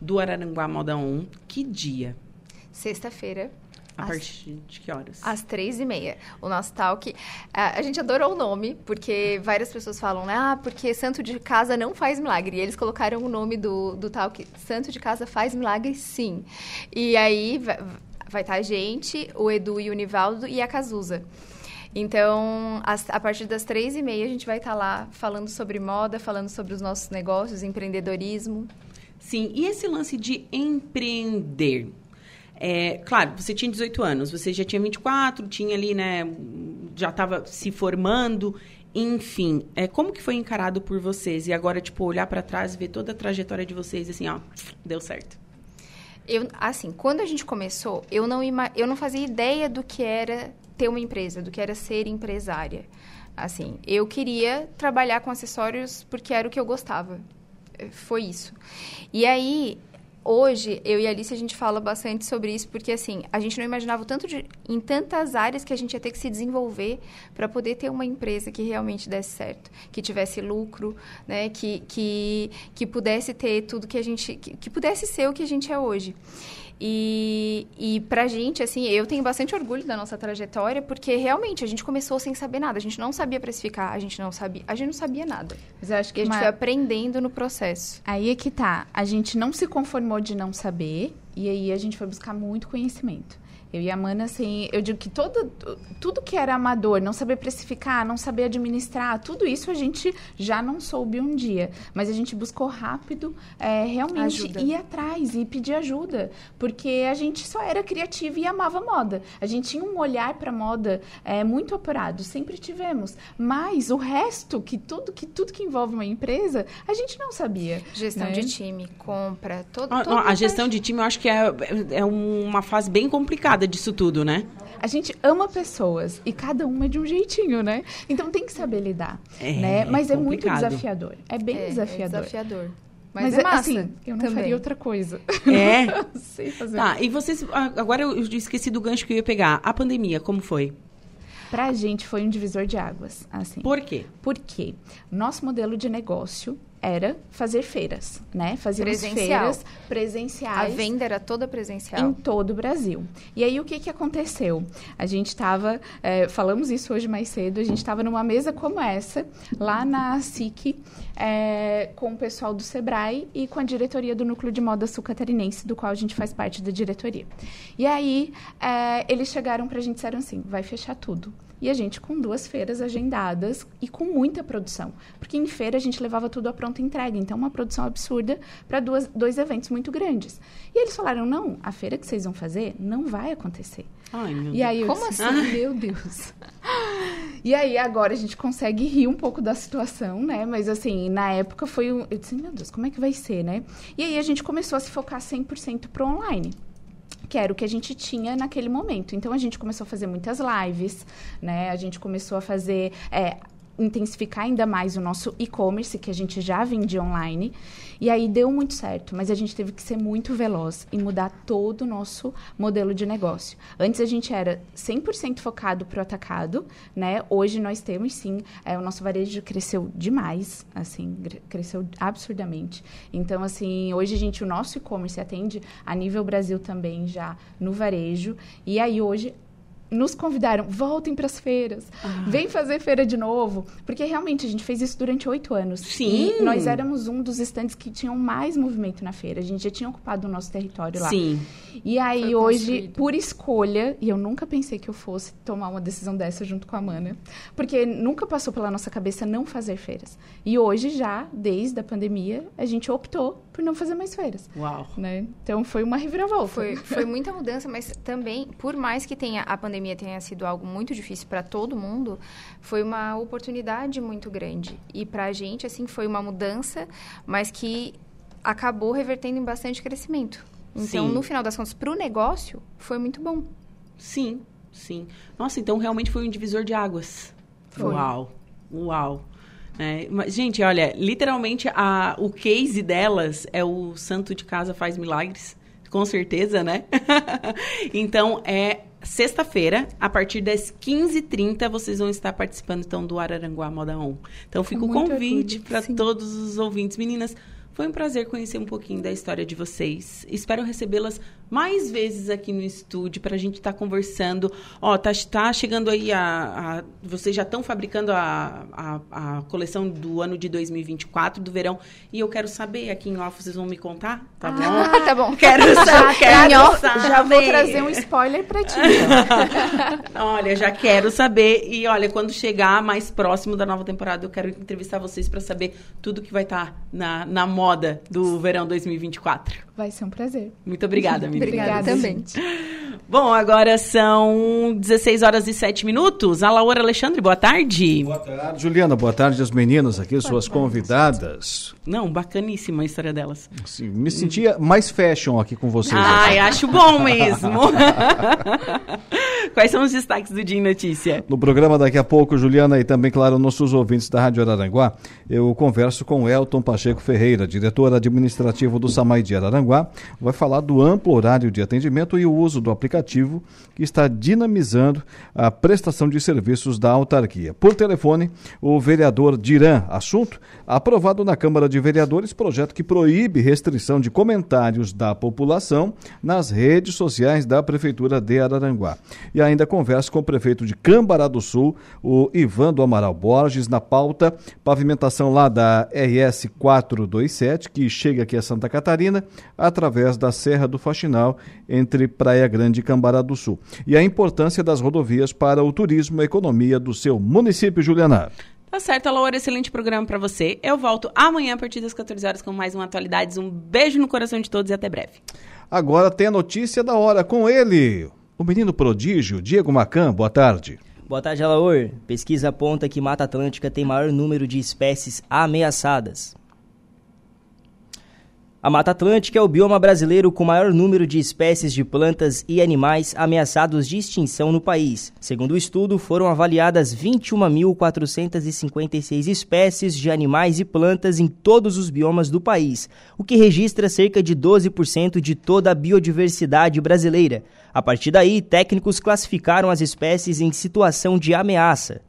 do Araranguá Moda 1. Que dia? Sexta-feira. A às- partir de que horas? Às três e meia. O nosso talk. A, a gente adorou o nome, porque várias pessoas falam, né? Ah, porque santo de casa não faz milagre. E eles colocaram o nome do, do talk. Santo de casa faz milagre, sim. E aí vai, vai estar a gente, o Edu e o Nivaldo e a Cazuza. Então, a partir das três e meia, a gente vai estar lá falando sobre moda, falando sobre os nossos negócios, empreendedorismo. Sim, e esse lance de empreender? É, claro, você tinha 18 anos, você já tinha 24, tinha ali, né, já estava se formando, enfim. É, como que foi encarado por vocês? E agora, tipo, olhar para trás e ver toda a trajetória de vocês, assim, ó, deu certo. Eu, assim, quando a gente começou, eu não, eu não fazia ideia do que era ter uma empresa, do que era ser empresária. Assim, eu queria trabalhar com acessórios porque era o que eu gostava. Foi isso. E aí, hoje, eu e a Alice, a gente fala bastante sobre isso, porque, assim, a gente não imaginava tanto de, em tantas áreas que a gente ia ter que se desenvolver para poder ter uma empresa que realmente desse certo, que tivesse lucro, né, que, que, que pudesse ter tudo que a gente, que, que pudesse ser o que a gente é hoje. E, e pra gente, assim, eu tenho bastante orgulho da nossa trajetória, porque realmente a gente começou sem saber nada. A gente não sabia precificar, a gente não sabia, a gente não sabia nada. Mas eu acho que a gente uma- foi aprendendo no processo. Aí é que tá. A gente não se conformou de não saber, e aí a gente foi buscar muito conhecimento. Eu e a Mana, assim, eu digo que todo, tudo que era amador, não saber precificar, não saber administrar, tudo isso a gente já não soube um dia. Mas a gente buscou rápido, é, realmente Ajuda. ir atrás e pedir ajuda. Porque a gente só era criativa e amava moda. A gente tinha um olhar para moda é, muito apurado, sempre tivemos. Mas o resto, que tudo que, tudo que envolve uma empresa, a gente não sabia. Gestão né? de time, compra, todo, Ah, toda não, a gestão de time eu acho que é, é uma fase bem complicada disso tudo, né? A gente ama pessoas e cada uma é de um jeitinho, né? Então tem que saber lidar, É, né? Mas é muito complicado. desafiador. É bem É, é desafiador. desafiador. Mas, Mas, é massa assim, eu não também. faria outra coisa. É? Não sei fazer. Tá, e vocês. Agora eu esqueci do gancho que eu ia pegar. A pandemia, como foi? Pra gente foi um divisor de águas, assim. Por quê? Porque nosso modelo de negócio era fazer feiras, né? Fazíamos Presencial. feiras A presenciais. venda era toda presencial. Em todo o Brasil. E aí, o que, que aconteceu? A gente estava, falamos isso hoje mais cedo, a gente estava numa mesa como essa, lá na SIC, é, com o pessoal do SEBRAE e com a diretoria do Núcleo de Moda Sul Catarinense, do qual a gente faz parte da diretoria. E aí, é, eles chegaram para a gente e disseram assim, vai fechar tudo. E a gente com duas feiras agendadas e com muita produção. Porque em feira a gente levava tudo à pronta entrega. Então, uma produção absurda para dois eventos muito grandes. E eles falaram: não, a feira que vocês vão fazer não vai acontecer. Ai, meu E aí eu Como disse, assim? Meu Deus. E aí, agora a gente consegue rir um pouco da situação, né? Mas, assim, na época foi um... Eu disse, meu Deus, como é que vai ser, né? E aí, a gente começou a se focar 100% pro online que era o que a gente tinha naquele momento. Então, a gente começou a fazer muitas lives, né? A gente começou a fazer... é, intensificar ainda mais o nosso e-commerce, que a gente já vendia online. E aí deu muito certo, mas a gente teve que ser muito veloz e mudar todo o nosso modelo de negócio. Antes a gente era 100% focado para o atacado, né? Hoje nós temos sim, é, o nosso varejo cresceu demais, assim, cresceu absurdamente. Então, assim, hoje a gente, o nosso e-commerce atende a nível Brasil também já no varejo. E aí hoje nos convidaram, voltem para as feiras, Ah. vem fazer feira de novo, porque realmente a gente fez isso durante oito anos. Sim. E nós éramos um dos estandes que tinham mais movimento na feira. A gente já tinha ocupado o nosso território lá. Sim. E aí Foi hoje, construído. por escolha, e eu nunca pensei que eu fosse tomar uma decisão dessa junto com a Mana, porque nunca passou pela nossa cabeça não fazer feiras. E hoje já, desde a pandemia, a gente optou por não fazer mais feiras. Uau. Né? Então foi uma reviravolta. Foi, foi muita mudança, mas também, por mais que tenha a pandemia tenha sido algo muito difícil para todo mundo, foi uma oportunidade muito grande. E para a gente, assim, foi uma mudança, mas que acabou revertendo em bastante crescimento. Então, Sim. no final das contas, para o negócio, foi muito bom. Sim, sim. Nossa, então realmente foi um divisor de águas. Foi. Uau, uau. É, mas, gente, olha, literalmente a, o case delas é o santo de casa faz milagres, com certeza, né? então, é sexta-feira, a partir das 15h30, vocês vão estar participando, então, do Araranguá Moda On. Então, fica o convite para todos os ouvintes. Meninas, foi um prazer conhecer um pouquinho da história de vocês. Espero recebê-las mais vezes aqui no estúdio para a gente estar conversando. Ó, tá, tá chegando aí a, a- Vocês já estão fabricando a, a, a coleção do ano de 2024, do verão. E eu quero saber, aqui em off, vocês vão me contar? Tá bom? Ah, tá bom. Quero saber. Quero saber. Já vou trazer um spoiler para ti. Olha, já quero saber. E olha, quando chegar mais próximo da nova temporada, eu quero entrevistar vocês para saber tudo que vai estar na, na moda do verão 2024. Vai ser um prazer. Muito obrigada, Miriam. Obrigada Obrigada, também. Bom, agora são 16 horas e 7 minutos. A Laura Alexandre, boa tarde. Boa tarde, Juliana. Boa tarde às meninas aqui, suas convidadas. Não, bacaníssima a história delas. Sim, me sentia mais fashion aqui com vocês. Ai, acho bom mesmo. Quais são os destaques do Dia em Notícia? No programa daqui a pouco, Juliana, e também, claro, nossos ouvintes da Rádio Araranguá, eu converso com Elton Pacheco Ferreira, diretor administrativo do SAMAI de Araranguá. Vai falar do amplo horário de atendimento e o uso do aplicativo que está dinamizando a prestação de serviços da autarquia. Por telefone, o vereador Diran, assunto aprovado na Câmara de Vereadores, projeto que proíbe restrição de comentários da população nas redes sociais da Prefeitura de Araranguá. E ainda conversa com o prefeito de Cambará do Sul, o Ivan do Amaral Borges, na pauta pavimentação lá da RS 427, que chega aqui a Santa Catarina, através da Serra do Faxinal, entre Praia Grande e Cambará do Sul. E a importância das rodovias para o turismo e a economia do seu município, Juliana. Tá certo, Laura, excelente programa para você. Eu volto amanhã a partir das 14 horas com mais uma atualidades. Um beijo no coração de todos e até breve. Agora tem a notícia da hora com ele, o menino prodígio, Diego Macan. Boa tarde. Boa tarde, Alaor. Pesquisa aponta que Mata Atlântica tem maior número de espécies ameaçadas. A Mata Atlântica é o bioma brasileiro com maior número de espécies de plantas e animais ameaçados de extinção no país. Segundo o estudo, foram avaliadas 21.456 espécies de animais e plantas em todos os biomas do país, o que registra cerca de 12% de toda a biodiversidade brasileira. A partir daí, técnicos classificaram as espécies em situação de ameaça.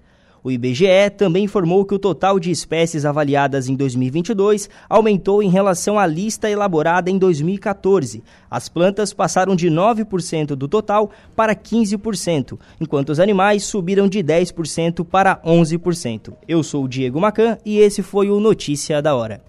O IBGE também informou que o total de espécies avaliadas em 2022 aumentou em relação à lista elaborada em 2014. As plantas passaram de 9% do total para 15%, enquanto os animais subiram de 10% para 11%. Eu sou o Diego Macan e esse foi o Notícia da Hora.